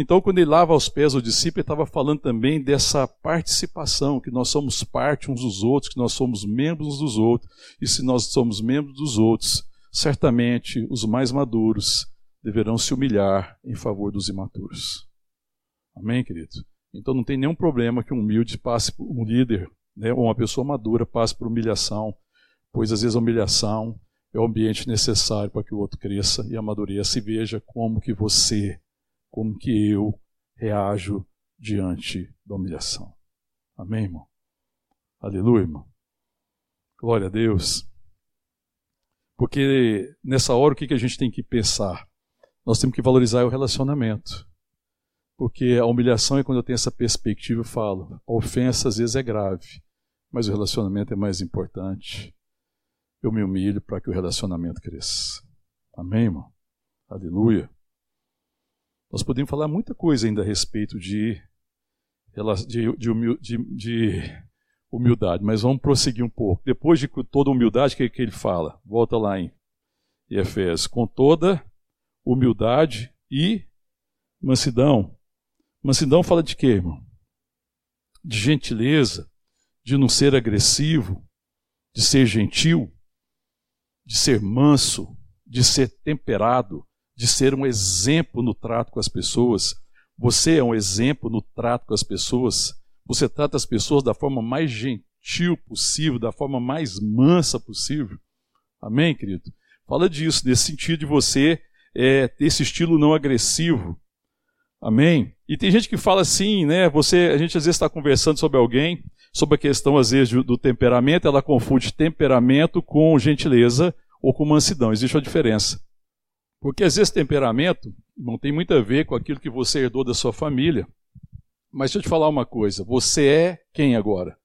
Então, quando ele lava os pés ao discípulo, ele estava falando também dessa participação, que nós somos parte uns dos outros, que nós somos membros uns dos outros. E se nós somos membros dos outros, certamente os mais maduros deverão se humilhar em favor dos imaturos. Amém, querido? Então não tem nenhum problema que um humilde passe por um líder, né, ou uma pessoa madura passe por humilhação, pois às vezes a humilhação é o ambiente necessário para que o outro cresça e amadureça e veja como que você, como que eu reajo diante da humilhação. Amém, irmão? Aleluia, irmão. Glória a Deus. Porque nessa hora o que a gente tem que pensar? Nós temos que valorizar o relacionamento. Porque a humilhação é quando eu tenho essa perspectiva, eu falo, a ofensa às vezes é grave, mas o relacionamento é mais importante. Eu me humilho para que o relacionamento cresça. Amém, irmão? Aleluia. Nós podemos falar muita coisa ainda a respeito de, de, de, de humildade, mas vamos prosseguir um pouco. Depois de toda humildade, o que, que ele fala? Volta lá em Efésios. Com toda humildade e mansidão Mansidão fala de quê, irmão? De gentileza, de não ser agressivo, de ser gentil, de ser manso, de ser temperado, de ser um exemplo no trato com as pessoas. Você é um exemplo no trato com as pessoas. Você trata as pessoas da forma mais gentil possível, da forma mais mansa possível. Amém, querido? Fala disso, nesse sentido de você é, ter esse estilo não agressivo, Amém? E tem gente que fala assim, né? Você, a gente às vezes está conversando sobre alguém, sobre a questão às vezes do temperamento, ela confunde temperamento com gentileza ou com mansidão. Existe uma diferença. Porque às vezes temperamento não tem muito a ver com aquilo que você herdou da sua família. Mas deixa eu te falar uma coisa: você é quem agora?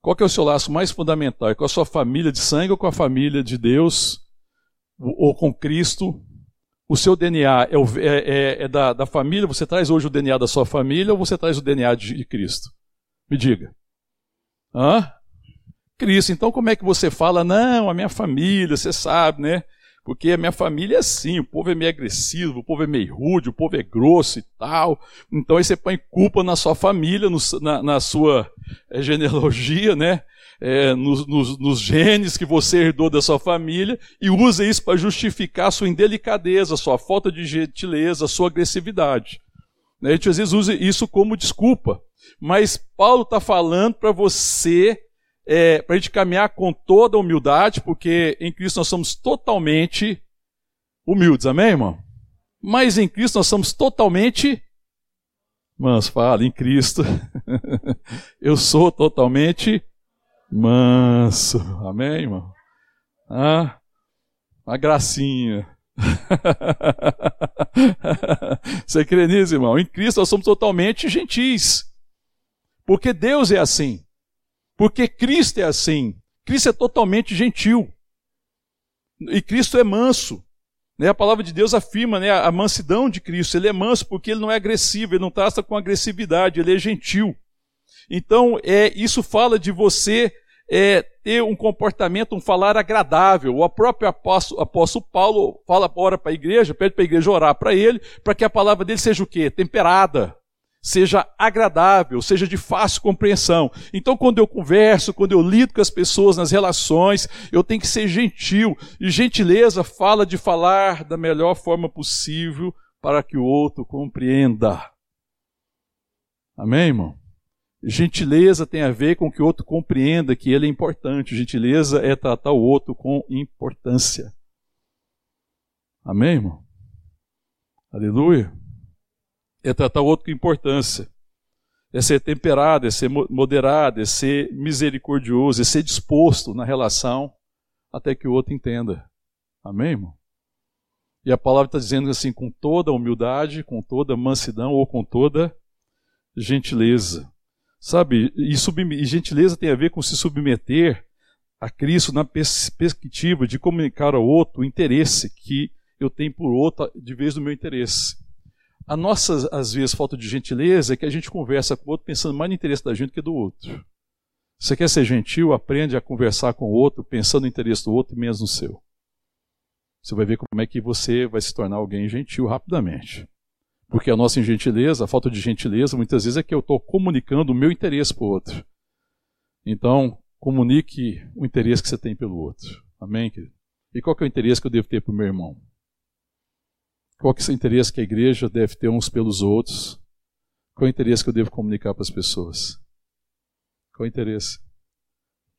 Qual é o seu laço mais fundamental? É com a sua família de sangue ou com a família de Deus? Ou com Cristo? o seu DNA é, o, é, é, é da, da, família, você traz hoje o DNA da sua família ou você traz o DNA de, de Cristo? Me diga. Hã? Cristo. Então como é que você fala, não, a minha família, você sabe, né? Porque a minha família é assim, o povo é meio agressivo, o povo é meio rude, o povo é grosso e tal. Então aí você põe culpa na sua família, no, na, na, sua é, genealogia, né? é, nos, nos, nos, genes que você herdou da sua família e usa isso para justificar a sua indelicadeza, a sua falta de gentileza, a sua agressividade. Né, a gente às vezes usa isso como desculpa. Mas Paulo está falando para você, é, para a gente caminhar com toda humildade, porque em Cristo nós somos totalmente humildes, amém, irmão? Mas em Cristo nós somos totalmente. Mas fala, em Cristo, eu sou totalmente manso. Amém, irmão? Ah, uma gracinha. Você crê nisso, irmão? Em Cristo nós somos totalmente gentis. Porque Deus é assim. Porque Cristo é assim. Cristo é totalmente gentil. E Cristo é manso. Né? A palavra de Deus afirma né, a mansidão de Cristo. Ele é manso porque ele não é agressivo, ele não trata com agressividade, ele é gentil. Então, é, isso fala de você é, ter um comportamento, um falar agradável. O próprio apóstolo, apóstolo Paulo fala, ora para a igreja, pede para a igreja orar para ele, para que a palavra dele seja o quê? Temperada seja agradável, seja de fácil compreensão. Então, quando eu converso, quando eu lido com as pessoas nas relações, eu tenho que ser gentil. E gentileza fala de falar da melhor forma possível para que o outro compreenda. Amém, irmão? Gentileza tem a ver com que o outro compreenda que ele é importante. Gentileza é tratar o outro com importância. Amém, irmão? Aleluia é tratar o outro com importância. É ser temperado, é ser moderado, é ser misericordioso, é ser disposto na relação até que o outro entenda. Amém, irmão? E a palavra está dizendo assim, com toda humildade, com toda mansidão ou com toda gentileza. Sabe, e, e gentileza tem a ver com se submeter a Cristo na perspectiva de comunicar ao outro o interesse que eu tenho por outro de vez do meu interesse. A nossa, às vezes, falta de gentileza é que a gente conversa com o outro pensando mais no interesse da gente que do outro. Você quer ser gentil, aprende a conversar com o outro pensando no interesse do outro e menos no seu. Você vai ver como é que você vai se tornar alguém gentil rapidamente. Porque a nossa ingentileza, a falta de gentileza, muitas vezes é que eu estou comunicando o meu interesse para o outro. Então, comunique o interesse que você tem pelo outro. Amém, querido? E qual é o interesse que eu devo ter para o meu irmão? Qual que é o interesse que a igreja deve ter uns pelos outros? Qual é o interesse que eu devo comunicar para as pessoas? Qual é o interesse?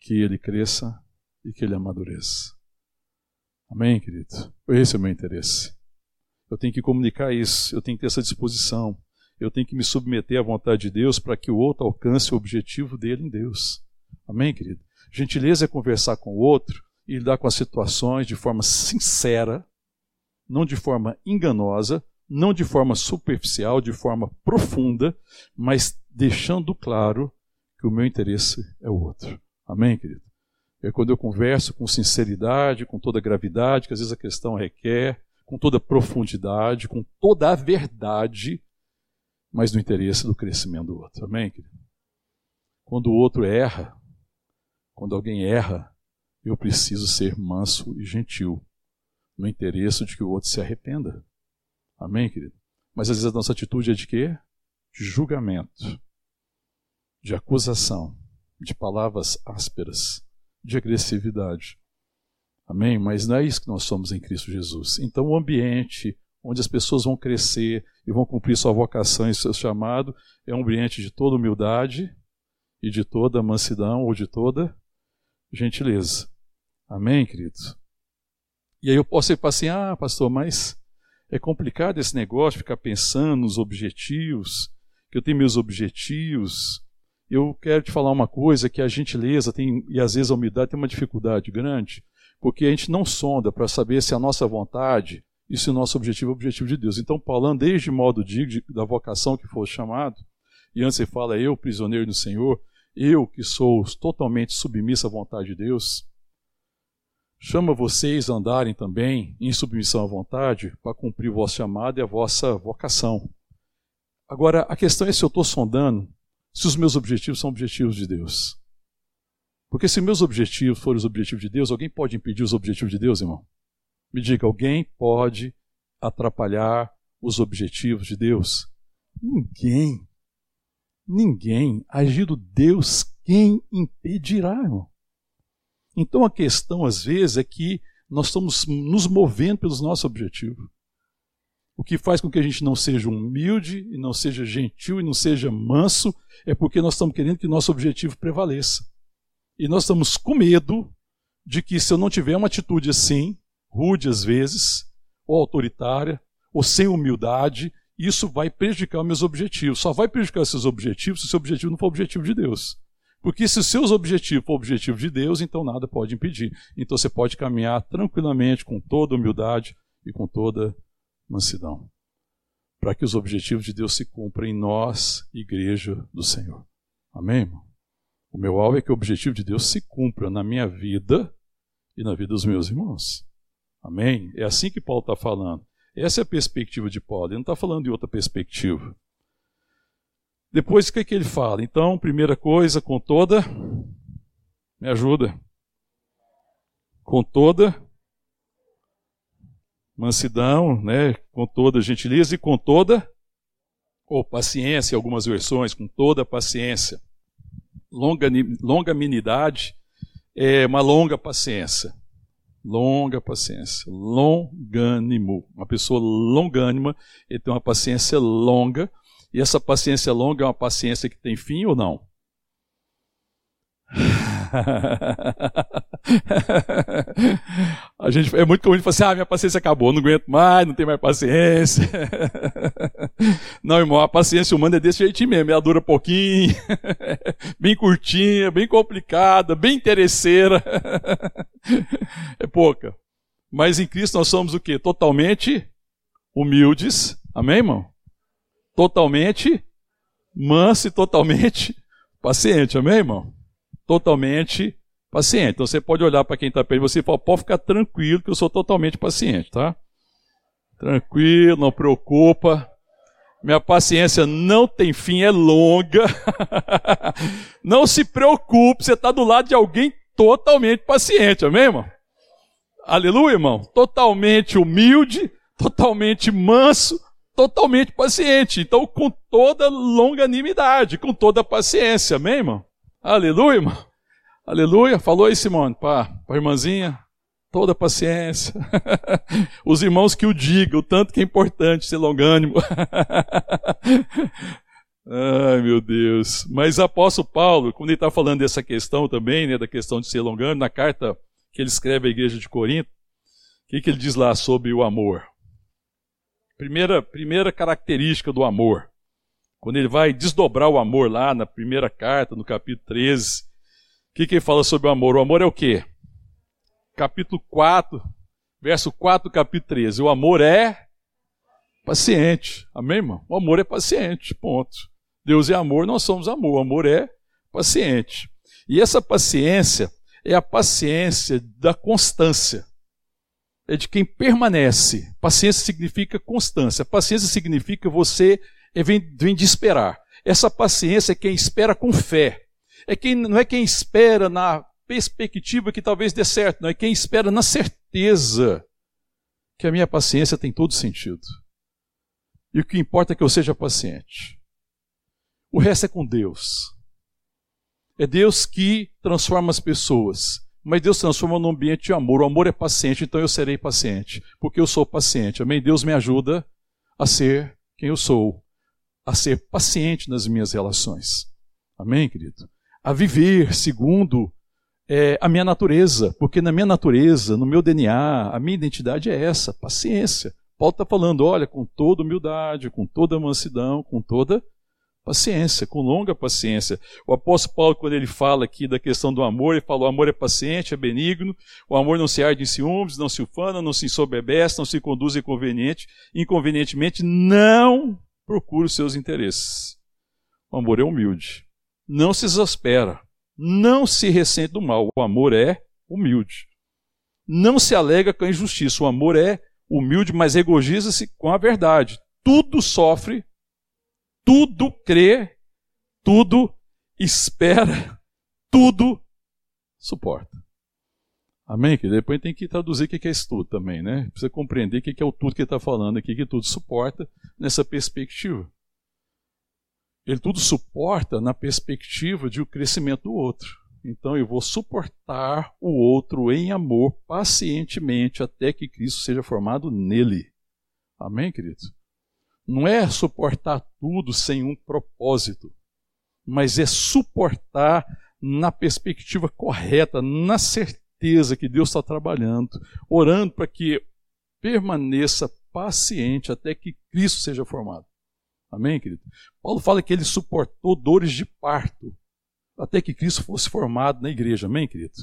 Que ele cresça e que ele amadureça. Amém, querido? Esse é o meu interesse. Eu tenho que comunicar isso, eu tenho que ter essa disposição, eu tenho que me submeter à vontade de Deus para que o outro alcance o objetivo dele em Deus. Amém, querido? Gentileza é conversar com o outro e lidar com as situações de forma sincera, não de forma enganosa, não de forma superficial, de forma profunda, mas deixando claro que o meu interesse é o outro. Amém, querido? É quando eu converso com sinceridade, com toda gravidade, que às vezes a questão requer, com toda profundidade, com toda a verdade, mas no interesse do crescimento do outro. Amém, querido? Quando o outro erra, quando alguém erra, eu preciso ser manso e gentil no interesse de que o outro se arrependa. Amém, querido? Mas às vezes a nossa atitude é de quê? De julgamento, de acusação, de palavras ásperas, de agressividade. Amém? Mas não é isso que nós somos em Cristo Jesus. Então, o ambiente onde as pessoas vão crescer e vão cumprir sua vocação e seu chamado é um ambiente de toda humildade e de toda mansidão ou de toda gentileza. Amém, queridos? E aí eu posso ir para assim, ah, pastor, mas é complicado esse negócio, ficar pensando nos objetivos, que eu tenho meus objetivos. Eu quero te falar uma coisa, que a gentileza tem, e às vezes a humildade tem uma dificuldade grande, porque a gente não sonda para saber se a nossa vontade e se o nosso objetivo é o objetivo de Deus. Então, falando desde modo digno da vocação que foi chamado, e antes ele fala, eu, prisioneiro do Senhor, eu que sou totalmente submisso à vontade de Deus, chama vocês a andarem também em submissão à vontade para cumprir o vosso chamado e a vossa vocação. Agora, a questão é se eu estou sondando se os meus objetivos são objetivos de Deus. Porque se meus objetivos forem os objetivos de Deus, alguém pode impedir os objetivos de Deus, irmão? Me diga, alguém pode atrapalhar os objetivos de Deus? Ninguém. Ninguém. Agindo Deus, quem impedirá, irmão? Então a questão, às vezes, é que nós estamos nos movendo pelos nossos objetivos. O que faz com que a gente não seja humilde, e não seja gentil, e não seja manso, é porque nós estamos querendo que nosso objetivo prevaleça. E nós estamos com medo de que, se eu não tiver uma atitude assim, rude às vezes, ou autoritária, ou sem humildade, isso vai prejudicar meus objetivos. Só vai prejudicar esses objetivos se o seu objetivo não for o objetivo de Deus. Porque se os seus objetivos for objetivo de Deus, então nada pode impedir. Então você pode caminhar tranquilamente, com toda humildade e com toda mansidão. Para que os objetivos de Deus se cumpram em nós, igreja do Senhor. Amém, irmão? O meu alvo é que o objetivo de Deus se cumpra na minha vida e na vida dos meus irmãos. Amém? É assim que Paulo está falando. Essa é a perspectiva de Paulo. Ele não está falando de outra perspectiva. Depois, o que, é que ele fala? Então, primeira coisa, com toda. Me ajuda. Com toda mansidão, né? com toda gentileza e com toda ou paciência, algumas versões, com toda paciência. Longanimidade é uma longa paciência. Longa paciência. Longânimo. Uma pessoa longânima, ele tem uma paciência longa. E essa paciência longa é uma paciência que tem fim ou não? a gente, é muito comum falar assim: ah, minha paciência acabou, não aguento mais, não tenho mais paciência. não, irmão, a paciência humana é desse jeitinho mesmo, ela dura pouquinho, bem curtinha, bem complicada, bem interesseira. é pouca. Mas em Cristo nós somos o quê? Totalmente humildes. Amém, irmão? Totalmente manso e totalmente paciente. Amém, irmão? totalmente paciente. Então você pode olhar para quem está perto de você e falar, pode ficar tranquilo que eu sou totalmente paciente, tá? Tranquilo, não preocupa. Minha paciência não tem fim, é longa. não se preocupe, você está do lado de alguém totalmente paciente, amém, irmão? Aleluia, irmão? Totalmente humilde, totalmente manso, totalmente paciente. Então, com toda longanimidade, com toda paciência, amém, irmão? Aleluia, irmão. Aleluia. Falou aí, Simone, para a irmãzinha. Toda paciência. Os irmãos que o digam, o tanto que é importante ser longânimo. Ai, meu Deus. Mas apóstolo Paulo, quando ele está falando dessa questão também, né, da questão de ser longânimo, na carta que ele escreve à igreja de Corinto, o que, que ele diz lá sobre o amor? Primeira, primeira característica do amor. Quando ele vai desdobrar o amor lá na primeira carta, no capítulo 13, o que, que ele fala sobre o amor? O amor é o quê? Capítulo 4, verso 4 do capítulo 13. O amor é paciente. Amém, irmão? O amor é paciente, ponto. Deus é amor, nós somos amor. O amor é paciente. E essa paciência é a paciência da constância. É de quem permanece. Paciência significa constância. Paciência significa você é, vem, de esperar. Essa paciência é quem espera com fé. É quem, não é quem espera na perspectiva que talvez dê certo, não é quem espera na certeza que a minha paciência tem todo sentido. E o que importa é que eu seja paciente. O resto é com Deus. É Deus que transforma as pessoas. Mas Deus transforma num ambiente de amor. O amor é paciente, então eu serei paciente. Porque eu sou paciente. Amém? Deus me ajuda a ser quem eu sou a ser paciente nas minhas relações. Amém, querido? A viver segundo é, a minha natureza, porque na minha natureza, no meu DNA, a minha identidade é essa, paciência. Paulo está falando, olha, com toda humildade, com toda mansidão, com toda paciência, com longa paciência. O apóstolo Paulo, quando ele fala aqui da questão do amor, ele fala: o amor é paciente, é benigno, o amor não se arde em ciúmes, não se ufana, não se ensoberbece, não se conduz inconveniente, inconvenientemente, não procura os seus interesses. O amor é humilde. Não se exaspera. Não se ressente do mal. O amor é humilde. Não se alega com a injustiça. O amor é humilde, mas regozija-se com a verdade. Tudo sofre, tudo crê, tudo espera, tudo suporta. Amém? Que depois tem que traduzir o que é isso tudo também, né? Precisa compreender o que é o tudo que ele está falando aqui, que tudo suporta nessa perspectiva. Ele tudo suporta na perspectiva de o crescimento do outro. Então eu vou suportar o outro em amor pacientemente até que Cristo seja formado nele. Amém, querido? Não é suportar tudo sem um propósito, mas é suportar na perspectiva correta, na certeza que Deus está trabalhando, orando para que permaneça paciente até que Cristo seja formado. Amém, querido? Paulo fala que ele suportou dores de parto até que Cristo fosse formado na igreja. Amém, querido?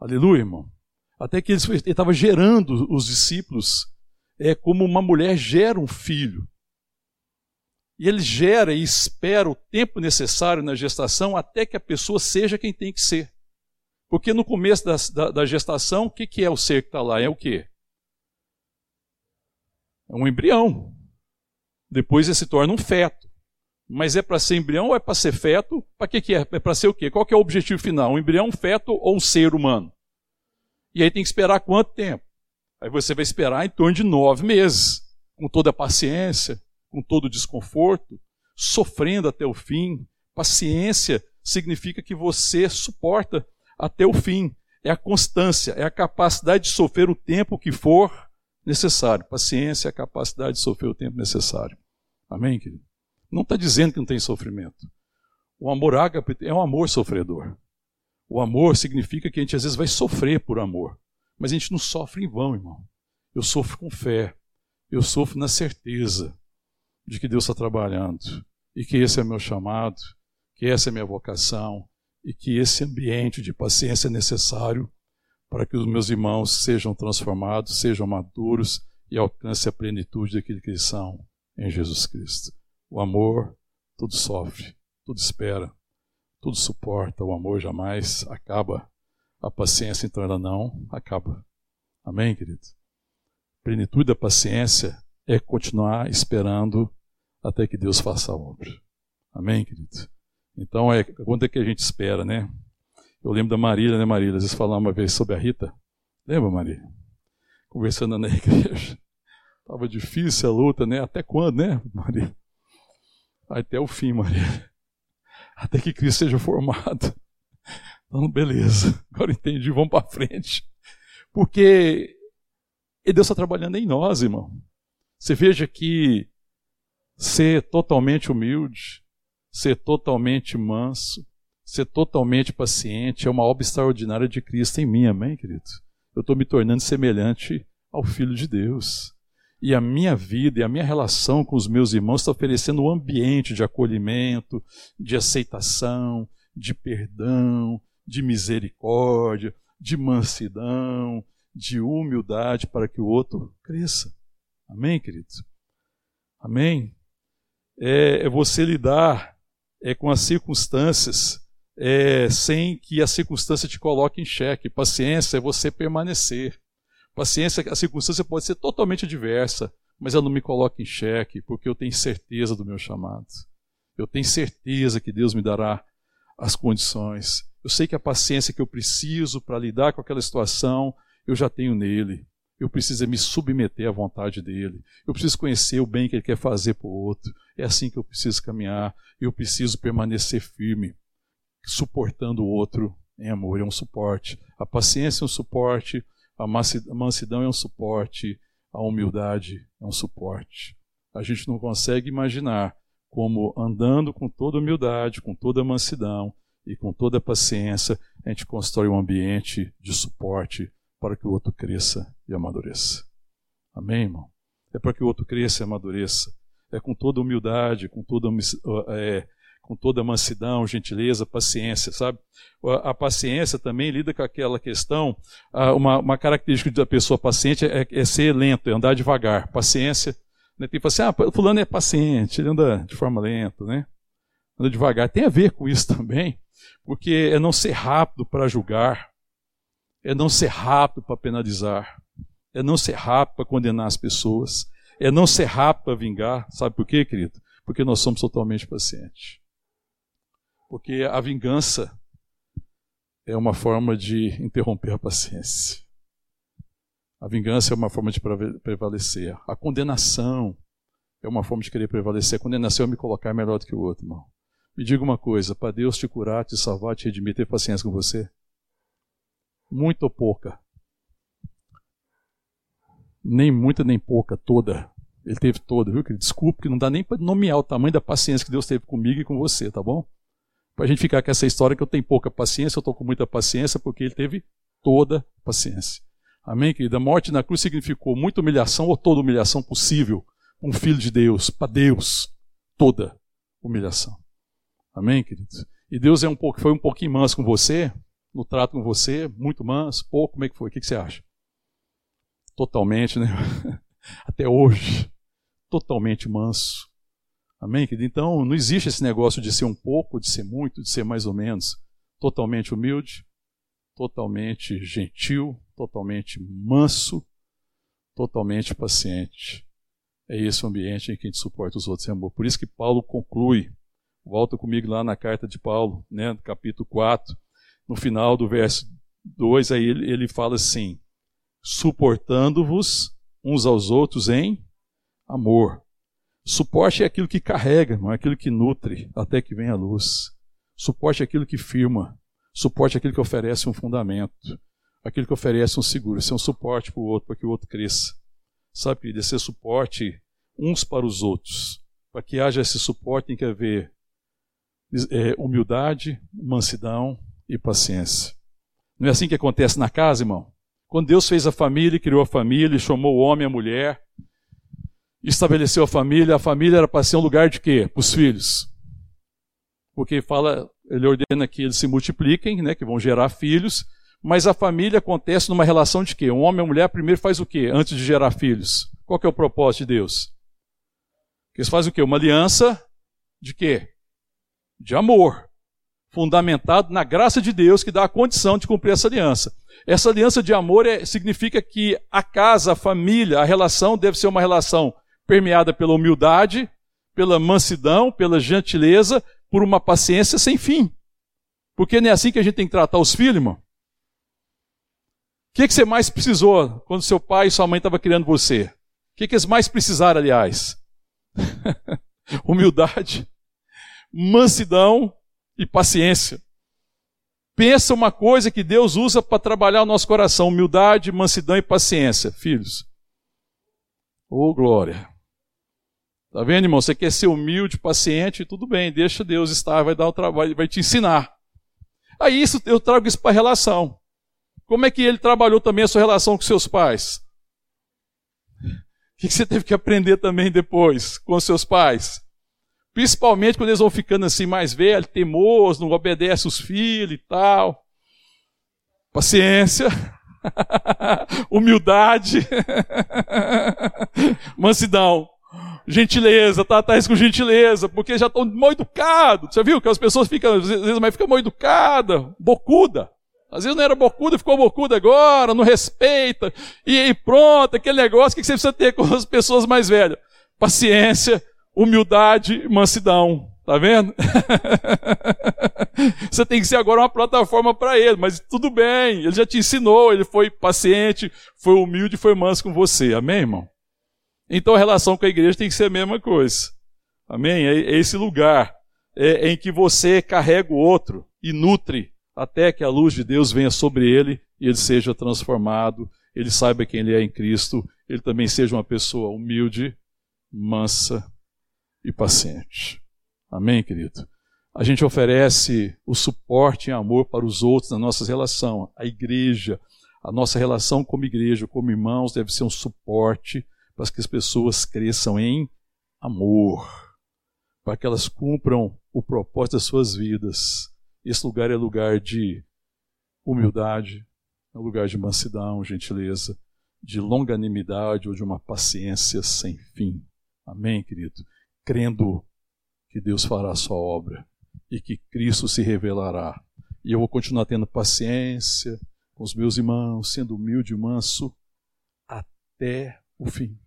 Aleluia, irmão. Até que ele estava gerando os discípulos é como uma mulher gera um filho. E ele gera e espera o tempo necessário na gestação até que a pessoa seja quem tem que ser. Porque no começo da, da, da gestação, o que, que é o ser que está lá? É o quê? É um embrião. Depois ele se torna um feto. Mas é para ser embrião ou é para ser feto? Para que, que é? É para ser o quê? Qual que é o objetivo final? Um embrião, um feto ou um ser humano? E aí tem que esperar quanto tempo? Aí você vai esperar em torno de nove meses, com toda a paciência, com todo o desconforto, sofrendo até o fim. Paciência significa que você suporta até o fim. É a constância, é a capacidade de sofrer o tempo que for necessário. Paciência é a capacidade de sofrer o tempo necessário. Amém, querido? Não está dizendo que não tem sofrimento. O amor ágape é um amor sofredor. O amor significa que a gente às vezes vai sofrer por amor. Mas a gente não sofre em vão, irmão. Eu sofro com fé. Eu sofro na certeza de que Deus está trabalhando e que esse é meu chamado, que essa é minha vocação e que esse ambiente de paciência é necessário para que os meus irmãos sejam transformados, sejam maduros e alcancem a plenitude daquilo que eles são em Jesus Cristo. O amor tudo sofre, tudo espera, tudo suporta. O amor jamais acaba. A paciência, então, ela não acaba. Amém, querido? plenitude da paciência é continuar esperando até que Deus faça a obra. Amém, querido? Então, é, quando é que a gente espera, né? Eu lembro da Marília, né, Marília? Às vezes falar uma vez sobre a Rita. Lembra, Marília? Conversando na igreja. Estava difícil a luta, né? Até quando, né, Marília? Até o fim, Marília. Até que Cristo seja formado. Então, beleza. Agora entendi, vamos para frente. Porque Deus está trabalhando em nós, irmão. Você veja que ser totalmente humilde, ser totalmente manso, ser totalmente paciente é uma obra extraordinária de Cristo em mim, amém, querido? Eu estou me tornando semelhante ao Filho de Deus. E a minha vida e a minha relação com os meus irmãos está oferecendo um ambiente de acolhimento, de aceitação, de perdão, de misericórdia, de mansidão, de humildade para que o outro cresça. Amém, queridos? Amém? É, é você lidar é, com as circunstâncias é, sem que a circunstância te coloque em xeque. Paciência é você permanecer. Paciência, a circunstância pode ser totalmente adversa, mas ela não me coloca em xeque, porque eu tenho certeza do meu chamado. Eu tenho certeza que Deus me dará as condições. Eu sei que a paciência que eu preciso para lidar com aquela situação, eu já tenho nele. Eu preciso me submeter à vontade dele. Eu preciso conhecer o bem que ele quer fazer para o outro. É assim que eu preciso caminhar. Eu preciso permanecer firme, suportando o outro em amor. É um suporte. A paciência é um suporte. A mansidão é um suporte. A humildade é um suporte. A gente não consegue imaginar como andando com toda humildade, com toda mansidão e com toda paciência, a gente constrói um ambiente de suporte para que o outro cresça e amadureça. Amém, irmão? É para que o outro cresça e amadureça. É com toda humildade, com toda, é, com toda mansidão, gentileza, paciência, sabe? A, paciência também lida com aquela questão, uma, uma característica da pessoa paciente é, é, ser lento, é andar devagar. Paciência, né? tipo assim, ah, fulano é paciente, ele anda de forma lenta, né? Anda devagar. Tem a ver com isso também, porque é não ser rápido para julgar, é não ser rápido para penalizar, é não ser para condenar as pessoas, é não ser para vingar. Sabe por quê, querido? Porque nós somos totalmente pacientes. Porque a vingança é uma forma de interromper a paciência. A vingança é uma forma de prevalecer. A condenação é uma forma de querer prevalecer. A condenação é me colocar melhor do que o outro, irmão. Me diga uma coisa: para Deus te curar, te salvar, te redimir, ter paciência com você? Muito ou pouca? Nem muita, nem pouca, toda. Ele teve toda, viu? Desculpe que não dá nem para nomear o tamanho da paciência que Deus teve comigo e com você, tá bom? Para a gente ficar com essa história que eu tenho pouca paciência, eu estou com muita paciência, porque ele teve toda paciência. Amém, querida? A morte na cruz significou muita humilhação ou toda humilhação possível. Um filho de Deus, para Deus, toda humilhação. Amém, queridos? E Deus é um pouco, foi um pouquinho manso com você, no trato com você, muito manso, pouco, como é que foi? O que, você acha? Totalmente, né? Até hoje, totalmente manso. Amém, querido? Então, não existe esse negócio de ser um pouco, de ser muito, de ser mais ou menos. Totalmente humilde, totalmente gentil, totalmente manso, totalmente paciente. É esse o ambiente em que a gente suporta os outros em amor. Por isso que Paulo conclui, volta comigo lá na carta de Paulo, né, capítulo 4, no final do verso 2, aí ele, ele fala assim: suportando-vos uns aos outros em amor. Suporte é aquilo que carrega, não é aquilo que nutre até que venha a luz. Suporte é aquilo que firma. Suporte é aquilo que oferece um fundamento. Aquilo que oferece um seguro. Isso é um suporte para o outro, para que o outro cresça. Sabe, querido, é ser suporte uns para os outros. Para que haja esse suporte, tem que haver é, humildade, mansidão e paciência. Não é assim que acontece na casa, irmão? Quando Deus fez a família, criou a família, chamou o homem e a mulher, estabeleceu a família, a família era para ser um lugar de quê? Para os filhos. Porque fala, ele ordena que eles se multipliquem, né, que vão gerar filhos, mas a família acontece numa relação de quê? Um homem e uma mulher primeiro faz o quê? Antes de gerar filhos. Qual que é o propósito de Deus? Eles fazem o quê? Uma aliança de quê? De amor. Fundamentado na graça de Deus que dá a condição de cumprir essa aliança. Essa aliança de amor é, significa que a casa, a família, a relação deve ser uma relação permeada pela humildade, pela mansidão, pela gentileza, por uma paciência sem fim. Porque não é assim que a gente tem que tratar os filhos, irmão. O que, que você mais precisou quando seu pai e sua mãe estavam criando você? O que, que eles mais precisaram, aliás? Humildade, mansidão e paciência. Pensa uma coisa que Deus usa para trabalhar o nosso coração: humildade, mansidão e paciência, filhos. Ô oh, glória! Tá vendo, irmão? Você quer ser humilde, paciente, tudo bem, deixa Deus estar, vai dar o trabalho, vai te ensinar. Aí isso, eu trago isso para a relação. Como é que ele trabalhou também a sua relação com seus pais? O que você teve que aprender também depois com seus pais? Principalmente quando eles vão ficando assim mais velhos, teimosos, não obedecem os filhos e tal. Paciência. Humildade. Mansidão. Gentileza, tá atrás com gentileza, porque já estão mal educados. Você viu que as pessoas ficam, às vezes, mas fica mal educada, bocuda. Às vezes não era bocuda, ficou bocuda agora, não respeita. E, e pronto, aquele negócio que você precisa ter com as pessoas mais velhas. Paciência, humildade mansidão. Tá vendo? Você tem que ser agora uma plataforma para ele, mas tudo bem, ele já te ensinou, ele foi paciente, foi humilde, foi manso com você. Amém, irmão? Então a relação com a igreja tem que ser a mesma coisa. Amém? É, é esse lugar é, em que você carrega o outro e nutre até que a luz de Deus venha sobre ele e ele seja transformado, ele saiba quem ele é em Cristo, ele também seja uma pessoa humilde, mansa e paciente. Amém, querido? A gente oferece o suporte em amor para os outros na nossa relação. A igreja, a nossa relação como igreja, como irmãos, deve ser um suporte para que as pessoas cresçam em amor, para que elas cumpram o propósito das suas vidas. Esse lugar é lugar de humildade, é lugar de mansidão, gentileza, de longanimidade ou de uma paciência sem fim. Amém, querido? Crendo que Deus fará a sua obra e que Cristo se revelará. E eu vou continuar tendo paciência com os meus irmãos, sendo humilde e manso até o fim.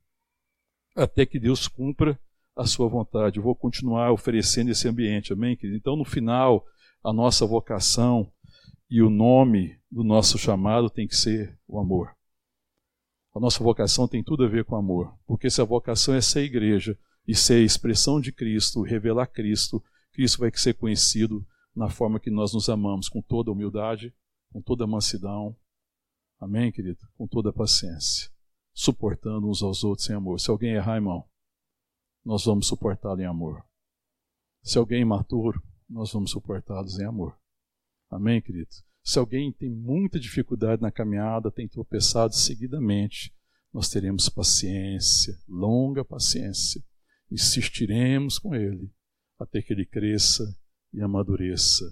Até que Deus cumpra a sua vontade. Eu vou continuar oferecendo esse ambiente, amém, querido? Então, no final, a nossa vocação e o nome do nosso chamado tem que ser o amor. A nossa vocação tem tudo a ver com amor, porque se a vocação é ser igreja, e ser a expressão de Cristo, revelar Cristo, Cristo vai ser conhecido na forma que nós nos amamos, com toda humildade, com toda mansidão. Amém, querido? Com toda paciência, suportando uns aos outros em amor. Se alguém errar, irmão, nós vamos suportá-lo em amor. Se alguém é imaturo, nós vamos suportá-los em amor. Amém, querido? Se alguém tem muita dificuldade na caminhada, tem tropeçado seguidamente, nós teremos paciência, longa paciência, insistiremos com ele até que ele cresça e amadureça,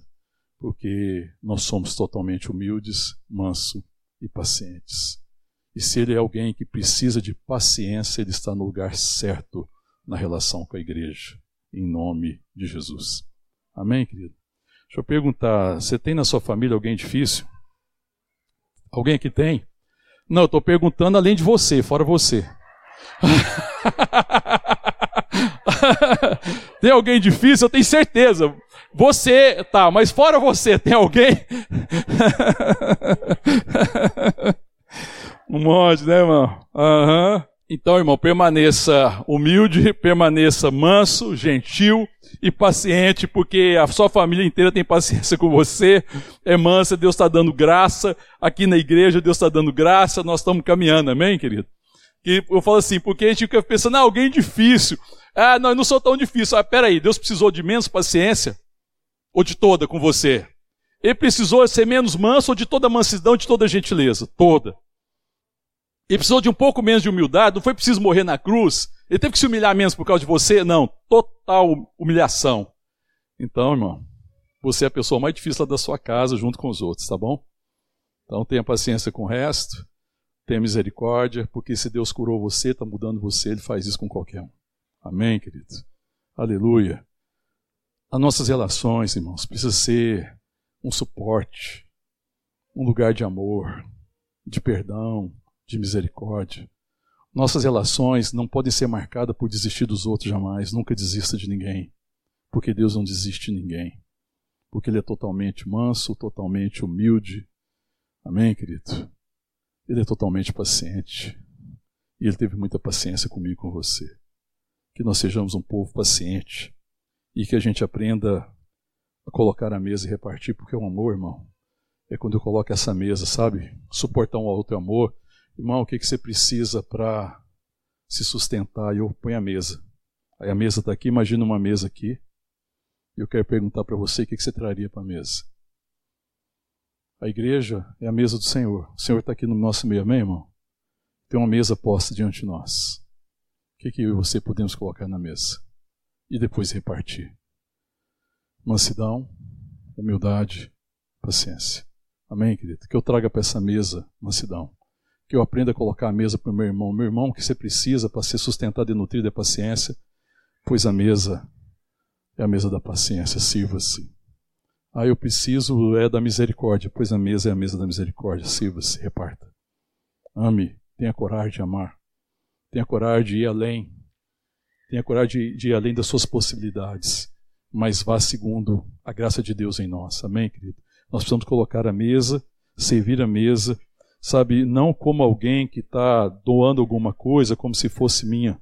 porque nós somos totalmente humildes, manso e pacientes. E se ele é alguém que precisa de paciência, ele está no lugar certo na relação com a igreja, em nome de Jesus. Amém, querido? Deixa eu perguntar: você tem na sua família alguém difícil? Alguém que tem? Não, eu estou perguntando além de você, fora você. tem alguém difícil? Eu tenho certeza. Você, tá, mas fora você, tem alguém? um monte, né, irmão? Uhum. Então, irmão, permaneça humilde, permaneça manso, gentil e paciente, porque a sua família inteira tem paciência com você, é mansa, Deus está dando graça, aqui na igreja Deus está dando graça, nós estamos caminhando, amém, querido? E eu falo assim, porque a gente fica pensando, ah, alguém difícil. Ah, não, eu não sou tão difícil. Ah, peraí, Deus precisou de menos paciência? Ou de toda com você? Ele precisou ser menos manso ou de toda mansidão, de toda gentileza? Toda. Ele precisou de um pouco menos de humildade, não foi preciso morrer na cruz. Ele teve que se humilhar menos por causa de você? Não, total humilhação. Então, irmão, você é a pessoa mais difícil da sua casa junto com os outros, tá bom? Então tenha paciência com o resto, tenha misericórdia, porque se Deus curou você, está mudando você, Ele faz isso com qualquer um. Amém, querido? Aleluia. As nossas relações, irmãos, precisa ser um suporte, um lugar de amor, de perdão, de misericórdia. Nossas relações não podem ser marcadas por desistir dos outros jamais. Nunca desista de ninguém. Porque Deus não desiste de ninguém. Porque Ele é totalmente manso, totalmente humilde. Amém, querido? Ele é totalmente paciente. E Ele teve muita paciência comigo e com você. Que nós sejamos um povo paciente. E que a gente aprenda a colocar a mesa e repartir, porque o amor, irmão, é quando eu coloco essa mesa, sabe? Suportar um ao outro amor Irmão, o que, que você precisa para se sustentar? Eu ponho a mesa. Aí a mesa está aqui, imagina uma mesa aqui. E eu quero perguntar para você o que, que você traria para a mesa. A igreja é a mesa do Senhor. O Senhor está aqui no nosso meio, amém, irmão? Tem uma mesa posta diante de nós. O que, que eu e você podemos colocar na mesa? E depois repartir. Mansidão, humildade, paciência. Amém, querido? Que eu traga para essa mesa mansidão que eu aprenda a colocar a mesa para o meu irmão. Meu irmão, que você precisa para ser sustentado e nutrido é paciência, pois a mesa é a mesa da paciência, sirva-se. Ah, eu preciso é da misericórdia, pois a mesa é a mesa da misericórdia, sirva-se, reparta. Ame, tenha coragem de amar, tenha coragem de ir além, tenha coragem de ir além das suas possibilidades, mas vá segundo a graça de Deus em nós, amém, querido? Nós precisamos colocar a mesa, servir a mesa, sabe, não como alguém que está doando alguma coisa como se fosse minha,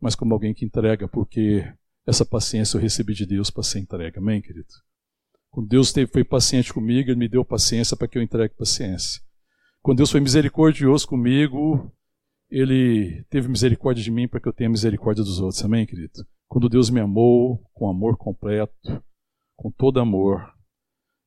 mas como alguém que entrega, porque essa paciência eu recebi de Deus para ser entregue. Amém, querido? Quando Deus teve, foi paciente comigo, Ele me deu paciência para que eu entregue paciência. Quando Deus foi misericordioso comigo, Ele teve misericórdia de mim para que eu tenha misericórdia dos outros. Amém, querido? Quando Deus me amou com amor completo, com todo amor,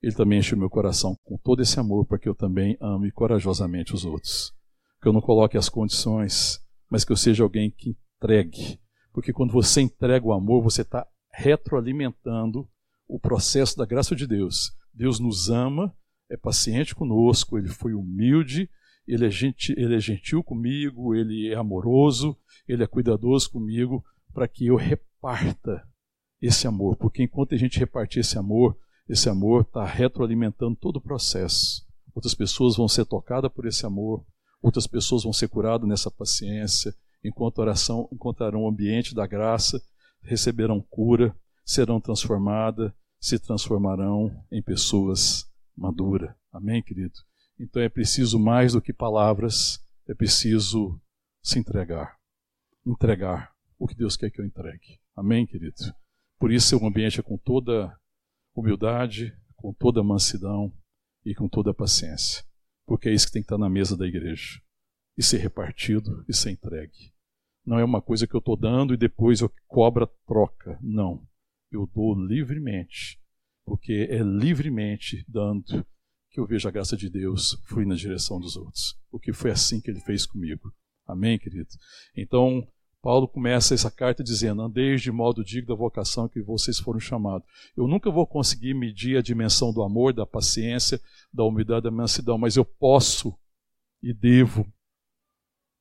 ele também enche o meu coração com todo esse amor para que eu também ame corajosamente os outros. Que eu não coloque as condições, mas que eu seja alguém que entregue. Porque quando você entrega o amor, você está retroalimentando o processo da graça de Deus. Deus nos ama, é paciente conosco, ele foi humilde, ele é, gentil, ele é gentil comigo, ele é amoroso, ele é cuidadoso comigo, para que eu reparta esse amor. Porque enquanto a gente repartir esse amor, esse amor está retroalimentando todo o processo. Outras pessoas vão ser tocadas por esse amor, outras pessoas vão ser curadas nessa paciência, enquanto oração encontrarão o ambiente da graça, receberão cura, serão transformadas, se transformarão em pessoas maduras. Amém, querido? Então é preciso mais do que palavras, é preciso se entregar. Entregar o que Deus quer que eu entregue. Amém, querido? Por isso o ambiente é com toda humildade, com toda mansidão e com toda paciência. Porque é isso que tem que estar na mesa da igreja. E ser repartido e ser entregue. Não é uma coisa que eu estou dando e depois eu cobro troca. Não. Eu dou livremente. Porque é livremente dando que eu vejo a graça de Deus fluir na direção dos outros. Porque foi assim que ele fez comigo. Amém, querido? Então, Paulo começa essa carta dizendo: Andeis de modo digno da vocação que vocês foram chamados. Eu nunca vou conseguir medir a dimensão do amor, da paciência, da humildade, da mansidão, mas eu posso e devo,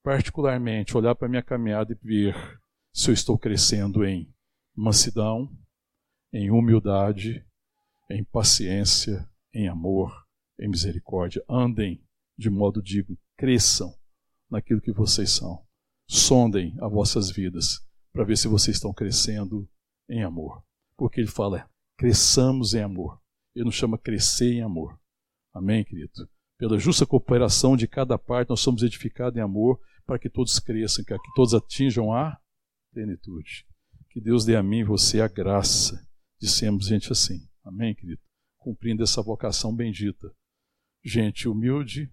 particularmente, olhar para a minha caminhada e ver se eu estou crescendo em mansidão, em humildade, em paciência, em amor, em misericórdia. Andem de modo digno, cresçam naquilo que vocês são sondem as vossas vidas para ver se vocês estão crescendo em amor. Porque ele fala, cresçamos em amor. Ele nos chama crescer em amor. Amém, querido? Pela justa cooperação de cada parte, nós somos edificados em amor para que todos cresçam, que todos atinjam a plenitude. Que Deus dê a mim e você a graça de sermos gente assim. Amém, querido? Cumprindo essa vocação bendita. Gente humilde,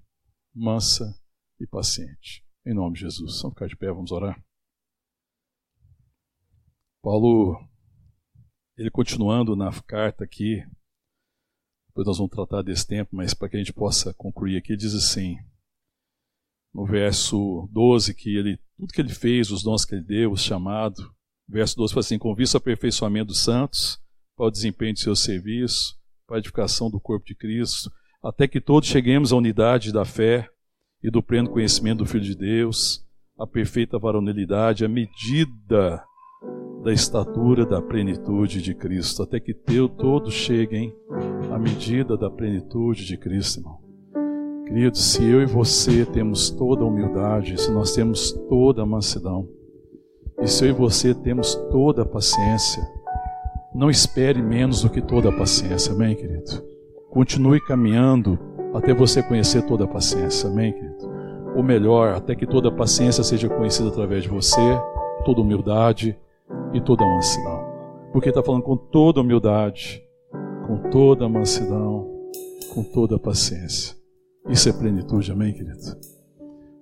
mansa e paciente. Em nome de Jesus. Vamos ficar de pé, vamos orar. Paulo, ele continuando na carta aqui, depois nós vamos tratar desse tempo, mas para que a gente possa concluir aqui, diz assim, no verso 12, que ele, tudo que ele fez, os dons que ele deu, o chamado, verso 12 fala assim, com vista ao aperfeiçoamento dos santos, para o desempenho de seu serviço, para a edificação do corpo de Cristo, até que todos cheguemos à unidade da fé e do pleno conhecimento do Filho de Deus, a perfeita varonilidade, a medida da estatura da plenitude de Cristo, até que teu todos cheguem à medida da plenitude de Cristo, irmão. Queridos, se eu e você temos toda a humildade, se nós temos toda a mansidão, e se eu e você temos toda a paciência, não espere menos do que toda a paciência, amém, querido? Continue caminhando até você conhecer toda a paciência. Amém, querido? Ou melhor, até que toda a paciência seja conhecida através de você, toda humildade e toda mansidão. Porque está falando com toda humildade, com toda mansidão, com toda paciência. Isso é plenitude, amém, querido?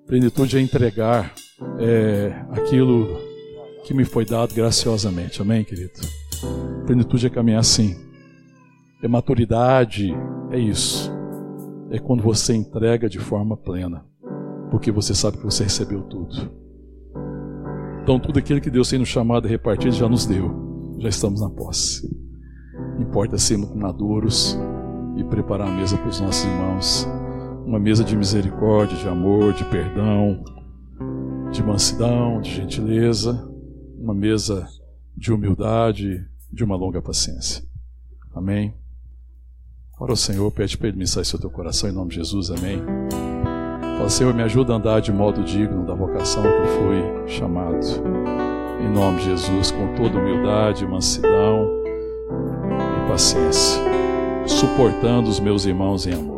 Plenitude é entregar é, aquilo que me foi dado graciosamente, amém, querido? Plenitude é caminhar assim é maturidade, é isso. É quando você entrega de forma plena, porque você sabe que você recebeu tudo. Então, tudo aquilo que Deus tem nos chamado a repartir já nos deu, já estamos na posse. Importa sermos maduros e preparar a mesa para os nossos irmãos uma mesa de misericórdia, de amor, de perdão, de mansidão, de gentileza, uma mesa de humildade, de uma longa paciência. Amém. Ora, o Senhor, pede para Ele ao teu coração em nome de Jesus, amém. Fala, Senhor, me ajuda a andar de modo digno da vocação que eu fui chamado. Em nome de Jesus, com toda humildade, mansidão e paciência, suportando os meus irmãos em amor.